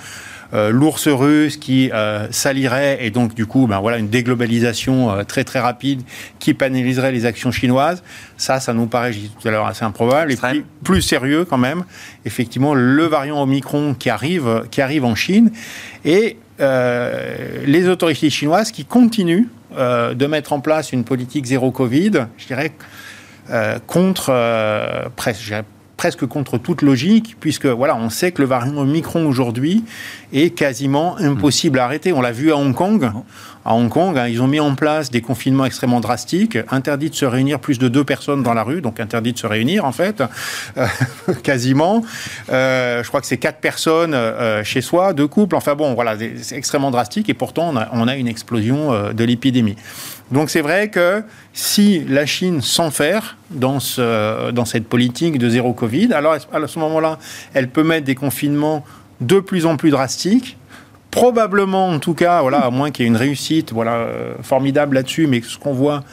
l'ours russe qui salirait et donc du coup, ben voilà, une déglobalisation très très rapide qui pénaliserait les actions chinoises. Ça, ça nous paraît, je disais tout à l'heure, assez improbable. Et puis, plus sérieux quand même, effectivement, le variant Omicron qui arrive, qui arrive en Chine et les autorités chinoises qui continuent de mettre en place une politique zéro Covid, je dirais, euh, contre euh, presque, presque contre toute logique, puisque voilà, on sait que le variant Omicron aujourd'hui est quasiment impossible à arrêter. On l'a vu à Hong Kong. À Hong Kong, hein, ils ont mis en place des confinements extrêmement drastiques, interdit de se réunir plus de deux personnes dans la rue, donc interdit de se réunir en fait, (laughs) euh, quasiment. Euh, je crois que c'est quatre personnes euh, chez soi, deux couples. Enfin bon, voilà, c'est extrêmement drastique et pourtant on a, une explosion de l'épidémie. Donc c'est vrai que si la Chine s'enferme dans cette politique de zéro Covid, alors à ce moment-là, elle peut mettre des confinements de plus en plus drastiques. Probablement, en tout cas, voilà, à moins qu'il y ait une réussite voilà, euh, formidable là-dessus, mais ce qu'on voit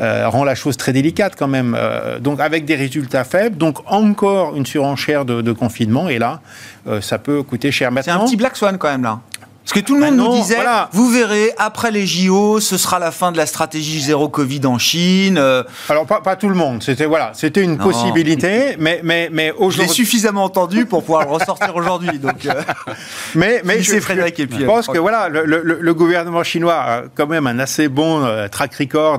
euh, rend la chose très délicate quand même. Euh, donc avec des résultats faibles, donc encore une surenchère de, confinement, et là, ça peut coûter cher. C'est un petit Black Swan quand même là. Parce que tout le monde nous disait, vous verrez, après les JO, ce sera la fin de la stratégie zéro Covid en Chine. Euh. Alors pas, pas tout le monde, c'était voilà, c'était une possibilité, mais mais mais aujourd'hui. J'ai suffisamment entendu pour pouvoir le ressortir (laughs) aujourd'hui, donc. Euh, (laughs) mais mais je, Frédéric et puis. Je euh, pense que voilà, le, le, gouvernement chinois a quand même un assez bon track record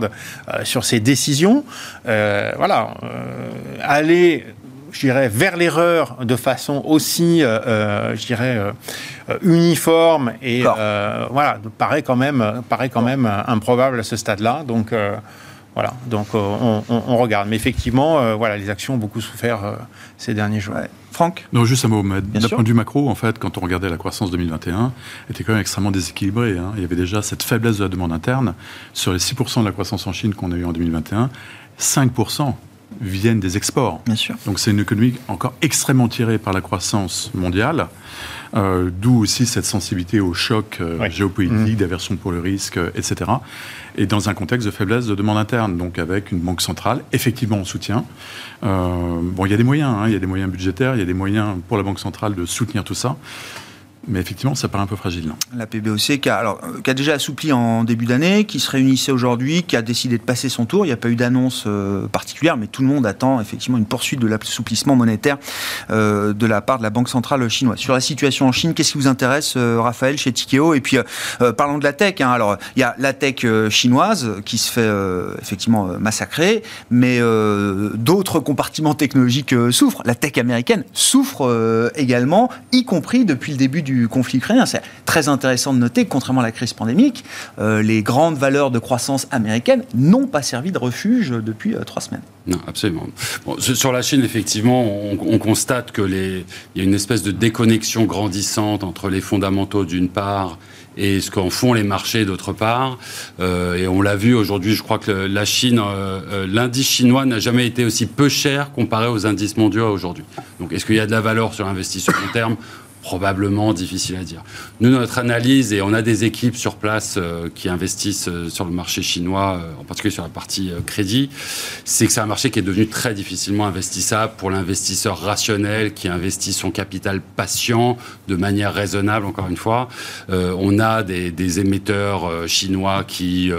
sur ses décisions. voilà, aller je dirais, vers l'erreur de façon aussi, euh, euh, je dirais, euh, uniforme et voilà, paraît quand même, paraît quand même improbable à ce stade-là. Donc voilà, donc on, regarde. Mais effectivement, voilà, les actions ont beaucoup souffert ces derniers jours. Franck? Non, juste un mot. D'un point de vue macro, en fait, quand on regardait la croissance 2021, était quand même extrêmement déséquilibrée. Hein. Il y avait déjà cette faiblesse de la demande interne. Sur les 6% de la croissance en Chine qu'on a eu en 2021, 5% viennent des exports. Bien sûr. Donc c'est une économie encore extrêmement tirée par la croissance mondiale, euh, d'où aussi cette sensibilité au choc euh, géopolitique, mmh. d'aversion pour le risque, euh, etc. Et dans un contexte de faiblesse de demande interne, donc avec une banque centrale effectivement en soutien. bon, il y a des moyens, hein. il y a des moyens budgétaires, il y a des moyens pour la banque centrale de soutenir tout ça. Mais effectivement, ça paraît un peu fragile. La PBOC qui a, alors, qui a déjà assoupli en début d'année, qui se réunissait aujourd'hui, qui a décidé de passer son tour. Il n'y a pas eu d'annonce euh, particulière, mais tout le monde attend effectivement une poursuite de l'assouplissement monétaire euh, de la part de la Banque centrale chinoise. Sur la situation en Chine, qu'est-ce qui vous intéresse, euh, Raphaël, chez Tikeo Et puis, parlons de la tech. Hein. Alors, il y a la tech chinoise qui se fait effectivement massacrer, mais d'autres compartiments technologiques souffrent. La tech américaine souffre également, y compris depuis le début du conflit ukrainien. C'est très intéressant de noter que, contrairement à la crise pandémique, euh, les grandes valeurs de croissance américaines n'ont pas servi de refuge depuis euh, trois semaines. Non, absolument. sur la Chine, effectivement, on, constate que y a une espèce de déconnexion grandissante entre les fondamentaux d'une part et ce qu'en font les marchés d'autre part. Euh, et on l'a vu aujourd'hui, je crois que la Chine, l'indice chinois n'a jamais été aussi peu cher comparé aux indices mondiaux aujourd'hui. Donc est-ce qu'il y a de la valeur sur l'investissement long terme probablement difficile à dire. Nous, notre analyse, et on a des équipes sur place euh, qui investissent euh, sur le marché chinois, euh, en particulier sur la partie crédit, c'est que c'est un marché qui est devenu très difficilement investissable pour l'investisseur rationnel qui investit son capital patient de manière raisonnable, encore une fois. on a des, émetteurs chinois qui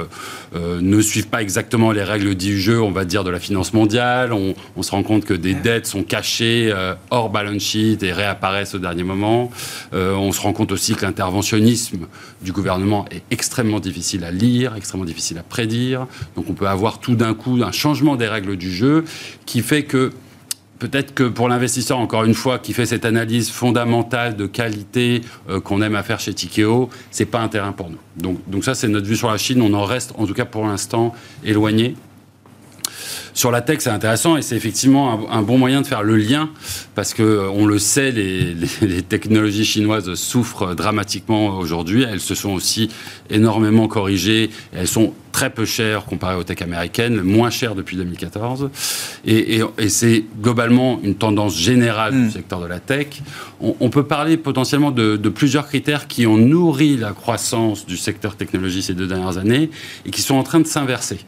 ne suivent pas exactement les règles du jeu, on va dire, de la finance mondiale. On, on se rend compte que des dettes sont cachées hors balance sheet et réapparaissent au dernier moment. Euh, on se rend compte aussi que l'interventionnisme du gouvernement est extrêmement difficile à lire, extrêmement difficile à prédire. Donc on peut avoir tout d'un coup un changement des règles du jeu qui fait que Peut-être que pour l'investisseur, encore une fois, qui fait cette analyse fondamentale de qualité euh, qu'on aime à faire chez Tikeo, c'est pas un terrain pour nous. Donc, donc ça, c'est notre vue sur la Chine. On en reste, en tout cas pour l'instant, éloigné. Sur la tech, c'est intéressant et c'est effectivement un, bon moyen de faire le lien parce que euh, on le sait, les, les, (laughs) technologies chinoises souffrent dramatiquement aujourd'hui. Elles se sont aussi énormément corrigées. elles sont très peu cher comparé aux tech américaines, moins cher depuis 2014. Et, c'est globalement une tendance générale du hmm. secteur de la tech. On, peut parler potentiellement de, plusieurs critères qui ont nourri la croissance du secteur technologie ces deux dernières années et qui sont en train de s'inverser.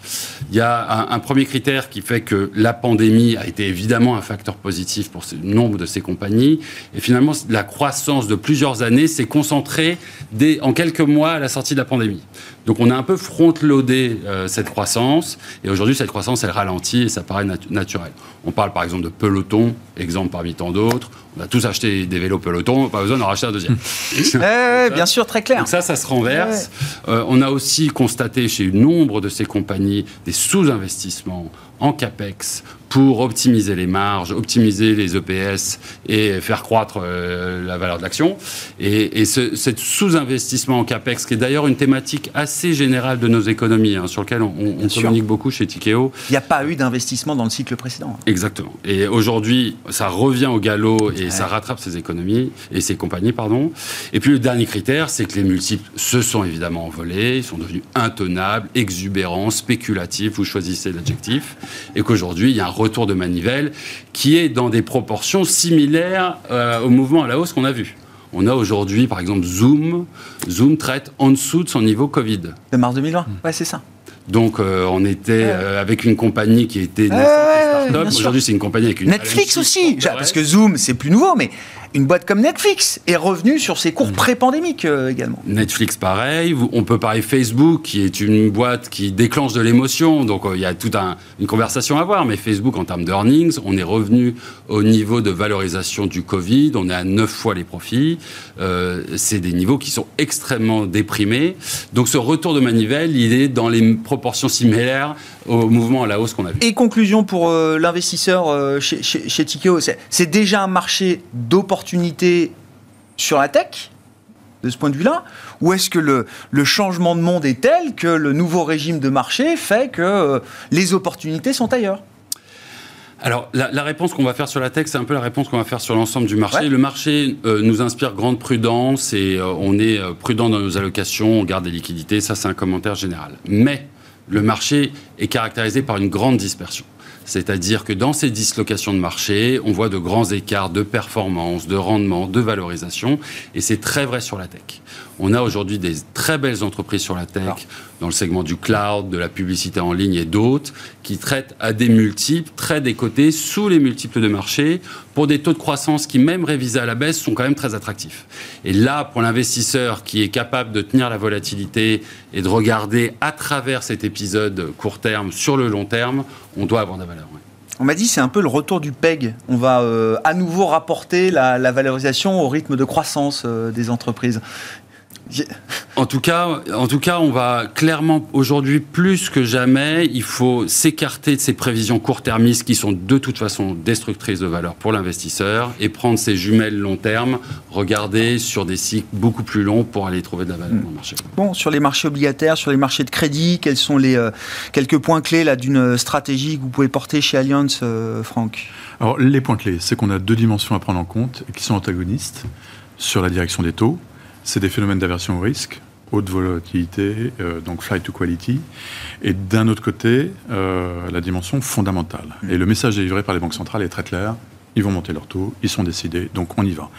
Il y a un, premier critère qui fait que la pandémie a été évidemment un facteur positif pour ce nombre de ces compagnies. Et finalement, la croissance de plusieurs années s'est concentrée dès, en quelques mois à la sortie de la pandémie. Donc on a un peu front-loadé euh, cette croissance, et aujourd'hui cette croissance elle ralentit et ça paraît naturel. On parle par exemple de peloton, exemple parmi tant d'autres. On a tous acheté des vélos peloton, pas besoin d'en racheter un deuxième. (laughs) bien sûr, très clair. Donc ça, ça se renverse. Euh, on a aussi constaté chez nombre de ces compagnies des sous-investissements en CAPEX pour optimiser les marges, optimiser les EPS et faire croître euh, la valeur de l'action. Et, ce, sous-investissement en CAPEX, qui est d'ailleurs une thématique assez générale de nos économies, hein, sur lequel on, on communique beaucoup chez Tikeo. Il n'y a pas eu d'investissement dans le cycle précédent. Exactement. Et aujourd'hui, ça revient au galop et ça rattrape ses économies et ses compagnies, pardon. Et puis le dernier critère, c'est que les multiples se sont évidemment envolés, ils sont devenus intenables, exubérants, spéculatifs, vous choisissez l'adjectif, et qu'aujourd'hui, il y a un retour de manivelle qui est dans des proportions similaires euh, au mouvement à la hausse qu'on a vu. On a aujourd'hui, par exemple, Zoom. Zoom traite en dessous de son niveau Covid. De mars 2020 Ouais, c'est ça. Donc, euh, on était euh, avec une compagnie qui était start-up. Aujourd'hui, c'est une compagnie avec une. Netflix aussi, parce que Zoom, c'est plus nouveau, mais une boîte comme Netflix est revenue sur ses cours mm. pré-pandémiques euh, également. Netflix, pareil. On peut parler Facebook, qui est une boîte qui déclenche de l'émotion. Donc, il y a toute une conversation à voir. Mais Facebook, en termes d'earnings, on est revenu au niveau de valorisation du Covid. On est à 9 fois les profits. c'est des niveaux qui sont extrêmement déprimés. Donc, ce retour de manivelle, il est dans les proportions similaires au mouvement à la hausse qu'on a vu. Et conclusion pour euh, l'investisseur euh, chez, chez, Tikeo, c'est déjà un marché d'opportunités sur la tech de ce point de vue-là Ou est-ce que le, le, changement de monde est tel que le nouveau régime de marché fait que euh, les opportunités sont ailleurs? Alors, la, réponse qu'on va faire sur la tech, c'est un peu la réponse qu'on va faire sur l'ensemble du marché. Le marché nous inspire grande prudence et on est prudent dans nos allocations, on garde des liquidités, ça c'est un commentaire général. Mais le marché est caractérisé par une grande dispersion. C'est-à-dire que dans ces dislocations de marché, on voit de grands écarts de performance, de rendement, de valorisation, et c'est très vrai sur la tech. On a aujourd'hui des très belles entreprises sur la tech, dans le segment du cloud, de la publicité en ligne et d'autres, qui traitent à des multiples très décotés, sous les multiples de marché, pour des taux de croissance qui, même révisés à la baisse, sont quand même très attractifs. Et là, pour l'investisseur qui est capable de tenir la volatilité et de regarder à travers cet épisode court terme sur le long terme, on doit avoir de la valeur. On m'a dit c'est un peu le retour du PEG. On va euh, à nouveau rapporter la, valorisation au rythme de croissance euh, des entreprises. En tout cas, en tout cas, on va clairement aujourd'hui plus que jamais, il faut s'écarter de ces prévisions court-termistes qui sont de toute façon destructrices de valeur pour l'investisseur et prendre ces jumelles long terme, regarder sur des cycles beaucoup plus longs pour aller trouver de la valeur dans le marché. Bon, sur les marchés obligataires, sur les marchés de crédit, quels sont les euh, quelques points clés là d'une stratégie que vous pouvez porter chez Allianz, euh, Franck? Alors les points clés, c'est qu'on a deux dimensions à prendre en compte qui sont antagonistes sur la direction des taux c'est des phénomènes d'aversion au risque, haute volatilité, euh, donc flight to quality, et d'un autre côté, euh, la dimension fondamentale. Et le message délivré par les banques centrales est très clair. Ils vont monter leurs taux, ils sont décidés, donc on y va.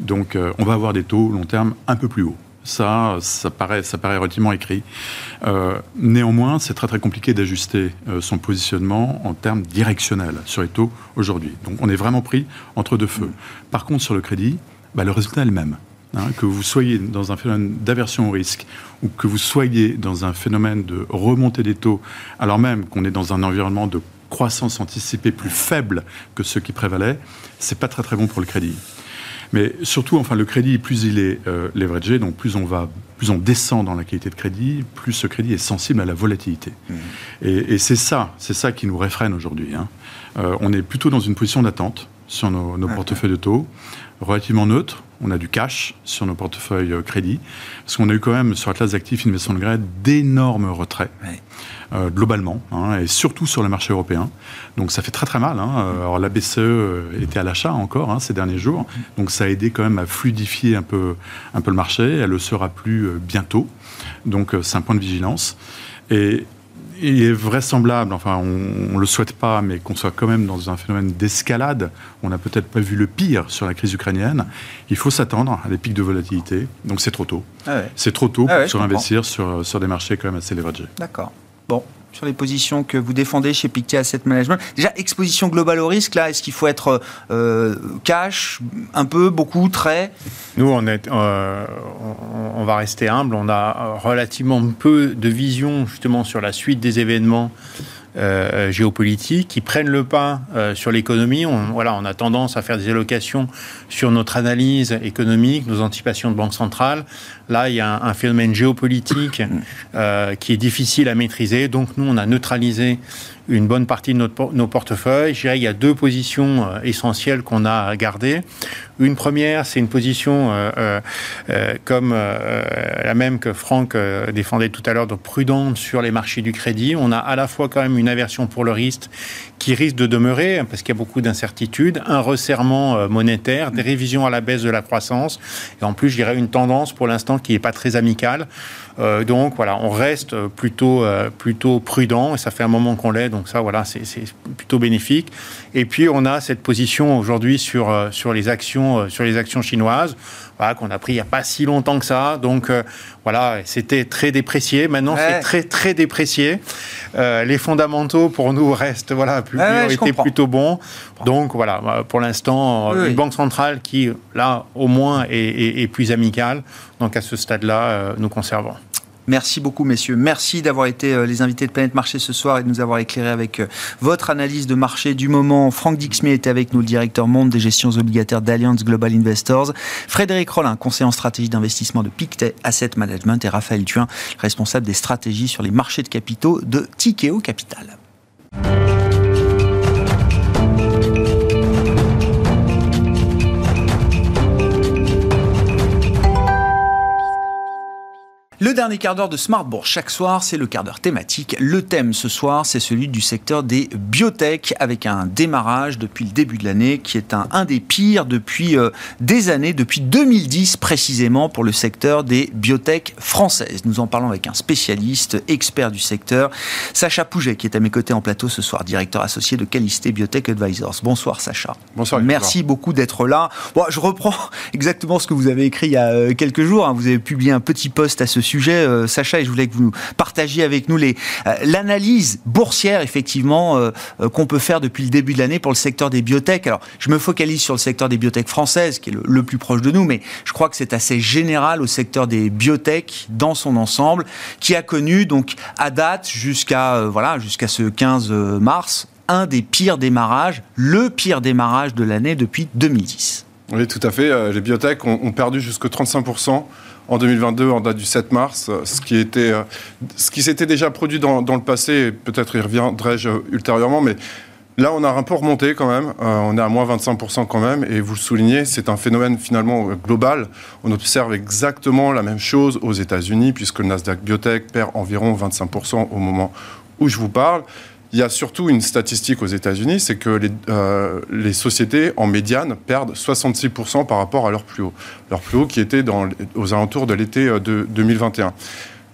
Donc euh, on va avoir des taux long terme un peu plus hauts. Ça, ça paraît, ça paraît relativement écrit. néanmoins, c'est très très compliqué d'ajuster son positionnement en termes directionnels sur les taux aujourd'hui. Donc on est vraiment pris entre deux feux. Par contre, sur le crédit, bah, le résultat est le même. Hein, que vous soyez dans un phénomène d'aversion au risque ou que vous soyez dans un phénomène de remontée des taux, alors même qu'on est dans un environnement de croissance anticipée plus faible que ce qui prévalait, c'est pas très très bon pour le crédit. Mais surtout, enfin, le crédit, plus il est euh, leveragé, donc plus on va, plus on descend dans la qualité de crédit, plus ce crédit est sensible à la volatilité. Mmh. Et, c'est ça, c'est ça qui nous réfrène aujourd'hui. Hein. Euh, on est plutôt dans une position d'attente sur nos, nos portefeuilles de taux, relativement neutre on a du cash sur nos portefeuilles euh, crédit, parce qu'on a eu quand même sur la classe d'actifs investment grade d'énormes retraits, euh, globalement, hein, et surtout sur le marché européen. Donc ça fait très très mal. Hein. Euh, alors la BCE était à l'achat encore hein, ces derniers jours, donc ça a aidé quand même à fluidifier un peu, un peu le marché, elle le sera plus bientôt, donc c'est un point de vigilance. Et il est vraisemblable, enfin on ne le souhaite pas, mais qu'on soit quand même dans un phénomène d'escalade. On n'a peut-être pas vu le pire sur la crise ukrainienne. Il faut s'attendre à des pics de volatilité, donc c'est trop tôt. Ah c'est trop tôt ah pour investir sur, sur des marchés quand même assez leveragés. D'accord. Bon, sur les positions que vous défendez chez Pictet Asset Management. Déjà, exposition globale au risque, là, est-ce qu'il faut être euh, cash, un peu, beaucoup, très? Nous, on, est, euh, on, va rester humble. On a relativement peu de vision, justement, sur la suite des événements euh, géopolitiques qui prennent le pas euh, sur l'économie. On, voilà, on a tendance à faire des allocations sur notre analyse économique, nos anticipations de banque centrale. Là, il y a un, phénomène géopolitique euh, qui est difficile à maîtriser. Donc, nous, on a neutralisé une bonne partie de notre, nos portefeuilles. Je dirais qu'il y a deux positions euh, essentielles qu'on a gardées. Une première, c'est une position euh, euh, comme la même que Franck défendait tout à l'heure, de prudente sur les marchés du crédit. On a à la fois quand même une aversion pour le risque qui risque de demeurer, parce qu'il y a beaucoup d'incertitudes, un resserrement monétaire, des révisions à la baisse de la croissance, et en plus, je dirais une tendance pour l'instant qui n'est pas très amicale. Euh, donc voilà, on reste plutôt, euh, plutôt prudent et ça fait un moment qu'on l'est, donc ça voilà, c'est plutôt bénéfique. Et puis on a cette position aujourd'hui sur, euh, sur, les actions, sur les actions chinoises. Voilà, qu'on a pris il n'y a pas si longtemps que ça. Donc voilà, c'était très déprécié. Maintenant, c'est très très déprécié. les fondamentaux pour nous (laughs) restent voilà plus, plutôt bons. Donc voilà, pour l'instant, une banque centrale qui là au moins est, est plus amicale. Donc à ce stade-là, nous conservons. Merci beaucoup, messieurs. Merci d'avoir été euh, les invités de Planète Marché ce soir et de nous avoir éclairé avec euh, votre analyse de marché du moment. Franck Dixmé était avec nous, le directeur monde des gestions obligataires d'Alliance Global Investors. Frédéric Rollin, conseiller en stratégie d'investissement de Pictet Asset Management et Raphaël Thuin, responsable des stratégies sur les marchés de capitaux de Tikeo Capital. Le dernier quart d'heure de Smartbourg chaque soir, c'est le quart d'heure thématique. Le thème ce soir, c'est celui du secteur des biotech avec un démarrage depuis le début de l'année qui est un, un des pires depuis euh, des années, depuis 2010 précisément pour le secteur des biotech françaises. Nous en parlons avec un spécialiste, expert du secteur, Sacha Pouget qui est à mes côtés en plateau ce soir, directeur associé de Calisté Biotech Advisors. Bonsoir Sacha. Bonsoir. Merci beaucoup d'être là. Bon, je reprends (laughs) exactement ce que vous avez écrit il y a euh, quelques jours. Hein. Vous avez publié un petit post à ce sujet, euh, Sacha, et je voulais que vous partagiez avec nous euh, l'analyse boursière, effectivement, euh, qu'on peut faire depuis le début de l'année pour le secteur des biotech. Alors, je me focalise sur le secteur des biotech françaises, qui est le, plus proche de nous, mais je crois que c'est assez général au secteur des biotech dans son ensemble, qui a connu, donc, à date, jusqu'à voilà, jusqu'à ce 15 mars, un des pires démarrages, le pire démarrage de l'année depuis 2010. Oui, tout à fait. Les biotech ont perdu jusqu'à 35% en 2022, en date du 7 mars, ce qui, était, euh, ce qui s'était déjà produit dans, le passé, peut-être y reviendrai-je ultérieurement, mais Là, on a un peu remonté quand même. Euh, on est à moins 25% quand même. Et vous le soulignez, c'est un phénomène finalement global. On observe exactement la même chose aux États-Unis, puisque le Nasdaq Biotech perd environ 25% au moment où je vous parle. Il y a surtout une statistique aux États-Unis, c'est que les, euh, sociétés en médiane perdent 66% par rapport à leur plus haut. Leur plus haut qui était aux alentours de l'été euh, de 2021.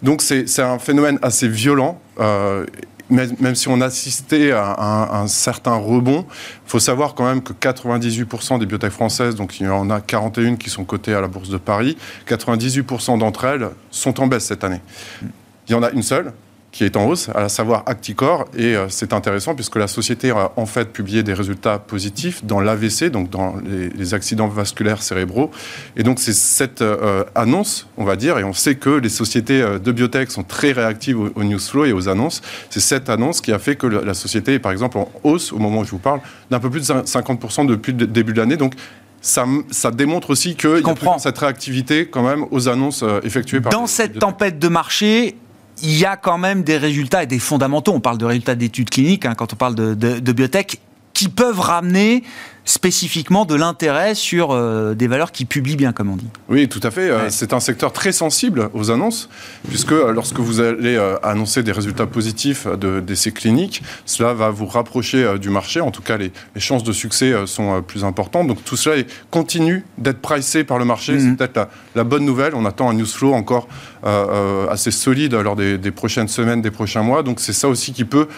Donc c'est un phénomène assez violent. Euh, même, si on assistait à un, un certain rebond, il faut savoir quand même que 98% des biotech françaises, donc il y en a 41 qui sont cotées à la Bourse de Paris, 98% d'entre elles sont en baisse cette année. Il y en a une seule, qui est en hausse, à savoir Acticor. Et euh, c'est intéressant puisque la société a en fait publié des résultats positifs dans l'AVC, donc dans les, accidents vasculaires cérébraux. Et donc c'est cette euh, annonce, on va dire, et on sait que les sociétés euh, de biotech sont très réactives au, news flow et aux annonces. C'est cette annonce qui a fait que la société est par exemple en hausse, au moment où je vous parle, d'un peu plus de 50% depuis le début de l'année. Donc ça, ça, démontre aussi qu'il y a cette réactivité quand même aux annonces effectuées par... Dans cette tempête de marché, il y a quand même des résultats et des fondamentaux. On parle de résultats d'études cliniques hein, quand on parle de, biotech. qui peuvent ramener spécifiquement de l'intérêt sur euh, des valeurs qui publient bien, comme on dit. Oui, tout à fait. Euh, c'est un secteur très sensible aux annonces, puisque euh, lorsque vous allez annoncer des résultats positifs d'essais cliniques, cela va vous rapprocher du marché. En tout cas, les, chances de succès sont plus importantes. Donc tout cela continue d'être pricé par le marché. C'est mhm. peut-être la, bonne nouvelle. On attend un news flow encore assez solide lors des, des prochaines semaines, des prochains mois. Donc c'est ça aussi qui peut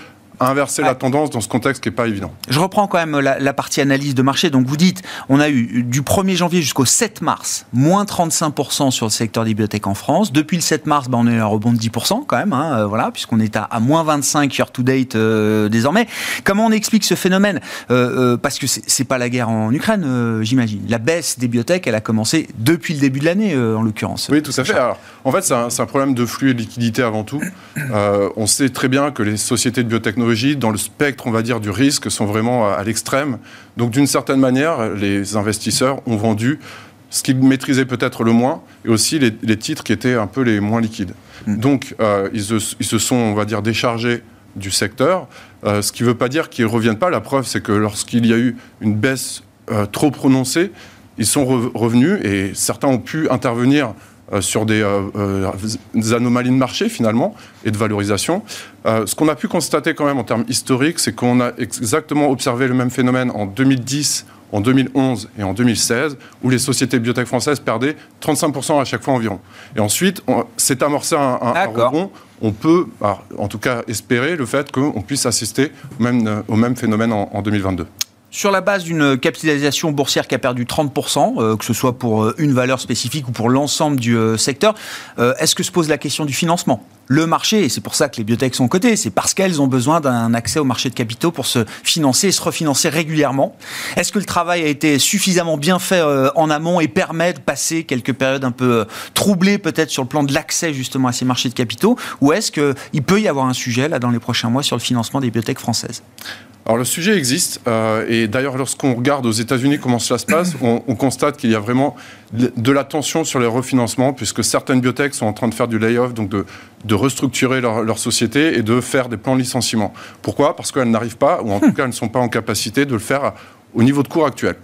inverser la tendance dans ce contexte qui n'est pas évident. Je reprends quand même la, partie analyse de marché. Donc vous dites, on a eu du 1er janvier jusqu'au 7 mars, moins 35% sur le secteur des bibliothèques en France. Depuis le 7 mars, ben, on a eu un rebond de 10% quand même, hein, euh, voilà, puisqu'on est à, moins 25 year to date euh, désormais. Comment on explique ce phénomène euh, Parce que c'est pas la guerre en Ukraine, j'imagine. La baisse des bibliothèques, elle a commencé depuis le début de l'année, en l'occurrence. Oui, tout à fait. Alors, en fait, c'est un, un, problème de flux et de liquidité avant tout. on sait très bien que les sociétés de biotechnologie dans le spectre, on va dire, du risque, sont vraiment à l'extrême. Donc, d'une certaine manière, les investisseurs ont vendu ce qu'ils maîtrisaient peut-être le moins, et aussi les, titres qui étaient un peu les moins liquides. Mm. Donc, euh, ils, se, sont, on va dire, déchargés du secteur, euh, ce qui ne veut pas dire qu'ils ne reviennent pas. La preuve, c'est que lorsqu'il y a eu une baisse euh, trop prononcée, ils sont revenus, et certains ont pu intervenir euh, sur des, euh, euh, des, anomalies de marché finalement et de valorisation. ce qu'on a pu constater quand même en termes historiques, c'est qu'on a exactement observé le même phénomène en 2010 en 2011 et en 2016, où les sociétés biotech françaises perdaient 35% à chaque fois environ. Et ensuite, c'est amorcé un, un, rebond. On peut, en tout cas, espérer le fait qu'on puisse assister même, au même phénomène en 2022 sur la base d'une capitalisation boursière qui a perdu 30%, euh, que ce soit pour euh, une valeur spécifique ou pour l'ensemble du euh, secteur, est-ce que se pose la question du financement? Le marché, et c'est pour ça que les biotech sont cotées, c'est parce qu'elles ont besoin d'un accès au marché de capitaux pour se financer et se refinancer régulièrement. Est-ce que le travail a été suffisamment bien fait en amont et permet de passer quelques périodes un peu troublées peut-être sur le plan de l'accès justement à ces marchés de capitaux? Ou est-ce qu'il peut y avoir un sujet là dans les prochains mois sur le financement des biotech françaises? Alors le sujet existe, euh, et d'ailleurs lorsqu'on regarde aux États-Unis comment cela se passe, on, constate qu'il y a vraiment de la tension sur les refinancements, puisque certaines biotech sont en train de faire du layoff, donc de restructurer leur, leur, société et de faire des plans de licenciement. Pourquoi? Parce qu'elles n'arrivent pas, ou en (laughs) tout cas elles ne sont pas en capacité de le faire au niveau de cours actuel.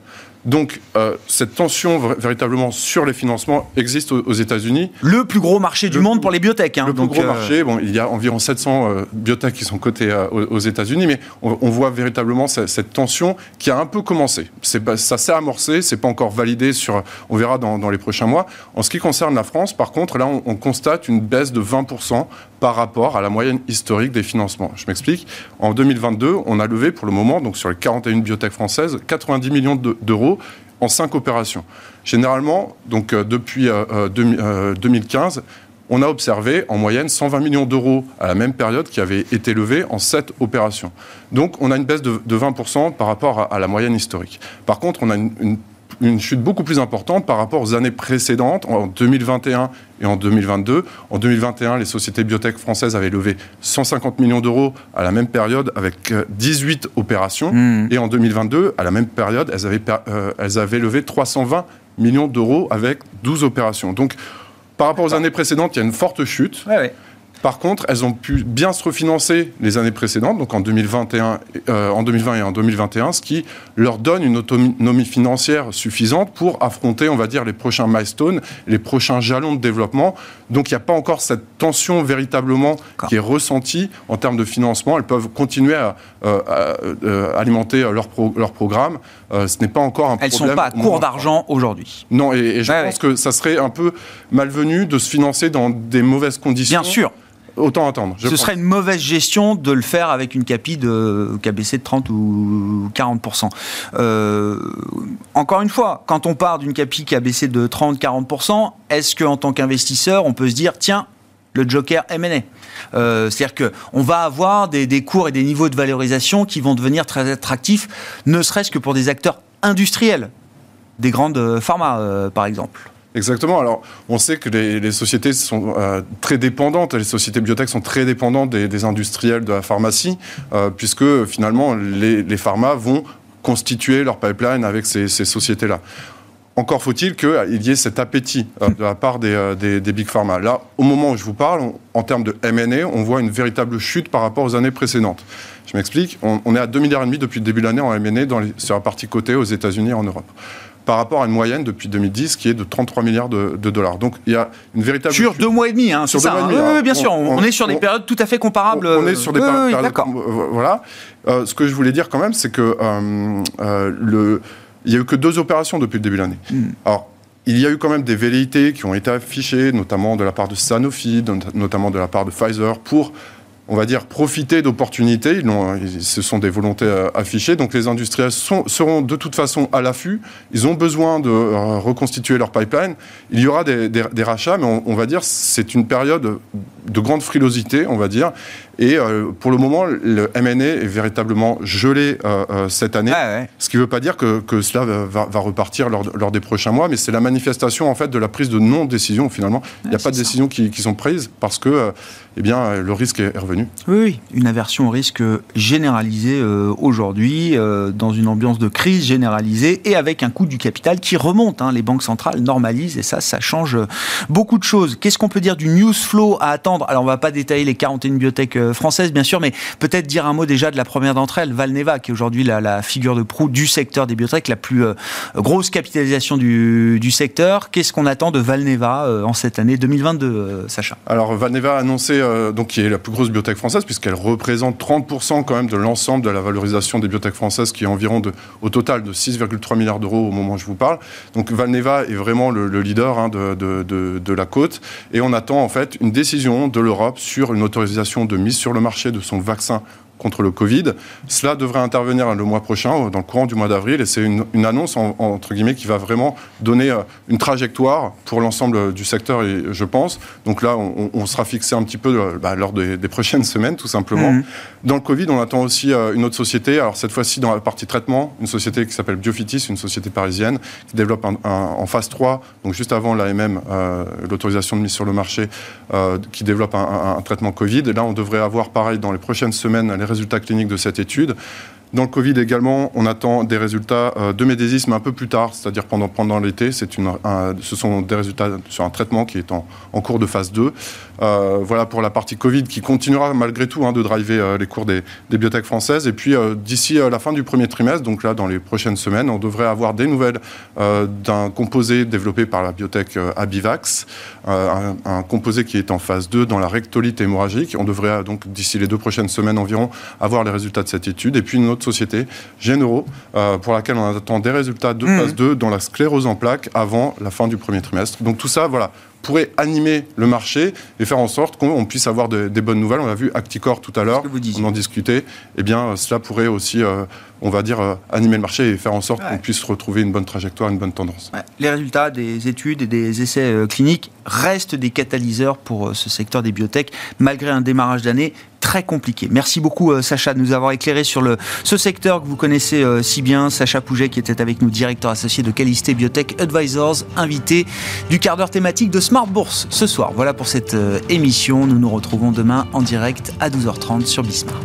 Donc, euh, cette tension véritablement sur les financements existe aux, États-Unis. Le plus gros marché du monde pour les biotech. Hein, le plus gros euh, marché, bon, il y a environ 700 euh, biotech qui sont cotées aux, États-Unis, mais on, voit véritablement cette, tension qui a un peu commencé. Ça s'est amorcé, c'est pas encore validé sur. On verra dans, les prochains mois. En ce qui concerne la France, par contre, là, on, on constate une baisse de 20% par rapport à la moyenne historique des financements. Je m'explique. En 2022, on a levé pour le moment, donc sur les 41 biotech françaises, 90 millions d'euros en cinq opérations. Généralement, donc euh, depuis 2015, euh, euh, on a observé en moyenne 120 millions d'euros à la même période qui avaient été levés en sept opérations. Donc on a une baisse de, 20% par rapport à, la moyenne historique. Par contre, on a une une chute beaucoup plus importante par rapport aux années précédentes, en 2021 et en 2022. En 2021, les sociétés biotech françaises avaient levé 150 millions d'euros à la même période avec 18 euh, opérations. Hmm. Et en 2022, à la même période, elles avaient, euh, elles avaient levé 320 millions d'euros avec 12 opérations. Donc, par rapport aux années précédentes, il y a une forte chute. Ouais, par contre, elles ont pu bien se refinancer les années précédentes, donc en 2021, euh, en 2020 et en 2021, ce qui leur donne une autonomie financière suffisante pour affronter, on va dire, les prochains milestones, les prochains jalons de développement. Donc il n'y a pas encore cette tension véritablement qui est ressentie en termes de financement. Elles peuvent continuer à, euh, euh, alimenter leur, leur programme. ce n'est pas encore un Elles problème. Elles ne sont pas à court d'argent aujourd'hui. Non, et, je pense que ça serait un peu malvenu de se financer dans des mauvaises conditions. Bien sûr. Autant attendre. Ce serait une mauvaise gestion de le faire avec une capi de KBC de 30 ou 40%. Euh, encore une fois, quand on part d'une capi qui a baissé de 30-40%, est-ce qu'en tant qu'investisseur, on peut se dire, tiens, le joker M&A. Euh, C'est-à-dire qu'on va avoir des, des, cours et des niveaux de valorisation qui vont devenir très attractifs, ne serait-ce que pour des acteurs industriels, des grandes pharma, euh, par exemple. Exactement. Alors, on sait que les, sociétés sont euh, très dépendantes, les sociétés biotech sont très dépendantes des, industriels de la pharmacie, euh, puisque finalement, les, les, pharmas vont constituer leur pipeline avec ces, sociétés-là. Encore faut-il qu'il y ait cet appétit euh, de la part des, des, big pharma. Là, au moment où je vous parle, en termes de M&A, on voit une véritable chute par rapport aux années précédentes. Je m'explique. On, est à 2 milliards et demi depuis le début de l'année en M&A sur la partie cotée aux États-Unis et en Europe par rapport à une moyenne depuis 2010 qui est de 33 milliards de, dollars. Donc il y a une véritable... Sur deux mois et demi, hein, c'est ça. Hein. oui, bien sûr, on, est sur des périodes tout à fait comparables. On, est sur des périodes... d'accord. Voilà. Euh, ce que je voulais dire quand même, c'est que euh, euh, le... Il n'y a eu que deux opérations depuis le début de l'année. Hmm. Alors, il y a eu quand même des velléités qui ont été affichées, notamment de la part de Sanofi, notamment de la part de Pfizer, pour on va dire, profiter d'opportunités. Ils, ce sont des volontés euh, affichées. Donc les industriels seront de toute façon à l'affût. Ils ont besoin de euh, reconstituer leur pipeline. Il y aura des, rachats, mais on, on va dire c'est une période de grande frilosité, on va dire. Et euh, pour le moment, le M&A est véritablement gelé euh, euh, cette année. Ah Ce qui ne veut pas dire que, que cela va, va, repartir lors, lors, des prochains mois, mais c'est la manifestation en fait de la prise de non-décision finalement. Il n'y a pas de décisions qui, qui, sont prises parce que eh bien, le risque est revenu. Oui, oui. une aversion au risque généralisée aujourd'hui, dans une ambiance de crise généralisée et avec un coût du capital qui remonte. Hein. Les banques centrales normalisent et ça, ça change beaucoup de choses. Qu'est-ce qu'on peut dire du news flow à attendre? Alors, on ne va pas détailler les 41 biotech française, bien sûr, mais peut-être dire un mot déjà de la première d'entre elles, Valneva, qui est aujourd'hui la, figure de proue du secteur des biotech, la plus euh, grosse capitalisation du, secteur. Qu'est-ce qu'on attend de Valneva euh, en cette année 2022, Sacha? Alors, Valneva a annoncé, donc, qui est la plus grosse biotech française, puisqu'elle représente 30% quand même de l'ensemble de la valorisation des biotech françaises, qui est environ de, au total de 6,3 milliards d'euros au moment où je vous parle. Donc, Valneva est vraiment le, leader hein, de, de la côte, et on attend en fait une décision de l'Europe sur une autorisation de mise sur le marché de son vaccin contre le Covid. Cela devrait intervenir le mois prochain, dans le courant du mois d'avril, et c'est une, annonce, entre guillemets, qui va vraiment donner euh, une trajectoire pour l'ensemble du secteur, je pense. Donc là, on, sera fixé un petit peu euh, bah, lors des, prochaines (laughs) semaines, tout simplement. Mhm. Dans le Covid, on attend aussi euh, une autre société, alors cette fois-ci dans la partie traitement, une société qui s'appelle Biofitis, une société parisienne, qui développe en phase 3, donc juste avant l'AMM, l'autorisation de mise sur le marché, qui développe un, un, traitement Covid. Et là, on devrait avoir, pareil, dans les prochaines semaines, les résultats cliniques de cette étude. Dans le Covid également, on attend des résultats euh, de médésisme un peu plus tard, c'est-à-dire pendant, pendant l'été. Une, ce sont des résultats sur un traitement qui est en, en cours de phase 2. Euh, voilà pour la partie Covid qui continuera malgré tout hein, de driver euh, les cours des, des, biotech françaises. Et puis d'ici la fin du premier trimestre, donc là dans les prochaines semaines, on devrait avoir des nouvelles d'un composé développé par la biotech Abivax, un, un, composé qui est en phase 2 dans la rectolite hémorragique. On devrait donc d'ici les deux prochaines semaines environ avoir les résultats de cette étude. Et puis une autre société, Género, euh, pour laquelle on attend des résultats de phase 2 mmh. dans la sclérose en plaques avant la fin du premier trimestre. Donc tout ça, voilà, pourrait animer le marché et faire en sorte qu'on puisse avoir des bonnes nouvelles. On a vu Acticor tout à l'heure, on en discutait. Eh bien, cela pourrait aussi, euh, on va dire, euh, animer le marché et faire en sorte qu'on puisse retrouver une bonne trajectoire, une bonne tendance. Les résultats des études et des essais euh, cliniques restent des catalyseurs pour ce secteur des biotech, malgré un démarrage d'année très compliqué. Merci beaucoup Sacha de nous avoir éclairé sur le, ce secteur que vous connaissez si bien. Sacha Pouget qui était avec nous, directeur associé de Calisté Biotech Advisors, invité du quart d'heure thématique de Smart Bourse ce soir. Voilà pour cette euh, émission. Nous nous retrouvons demain en direct à 12h30 sur Bismart.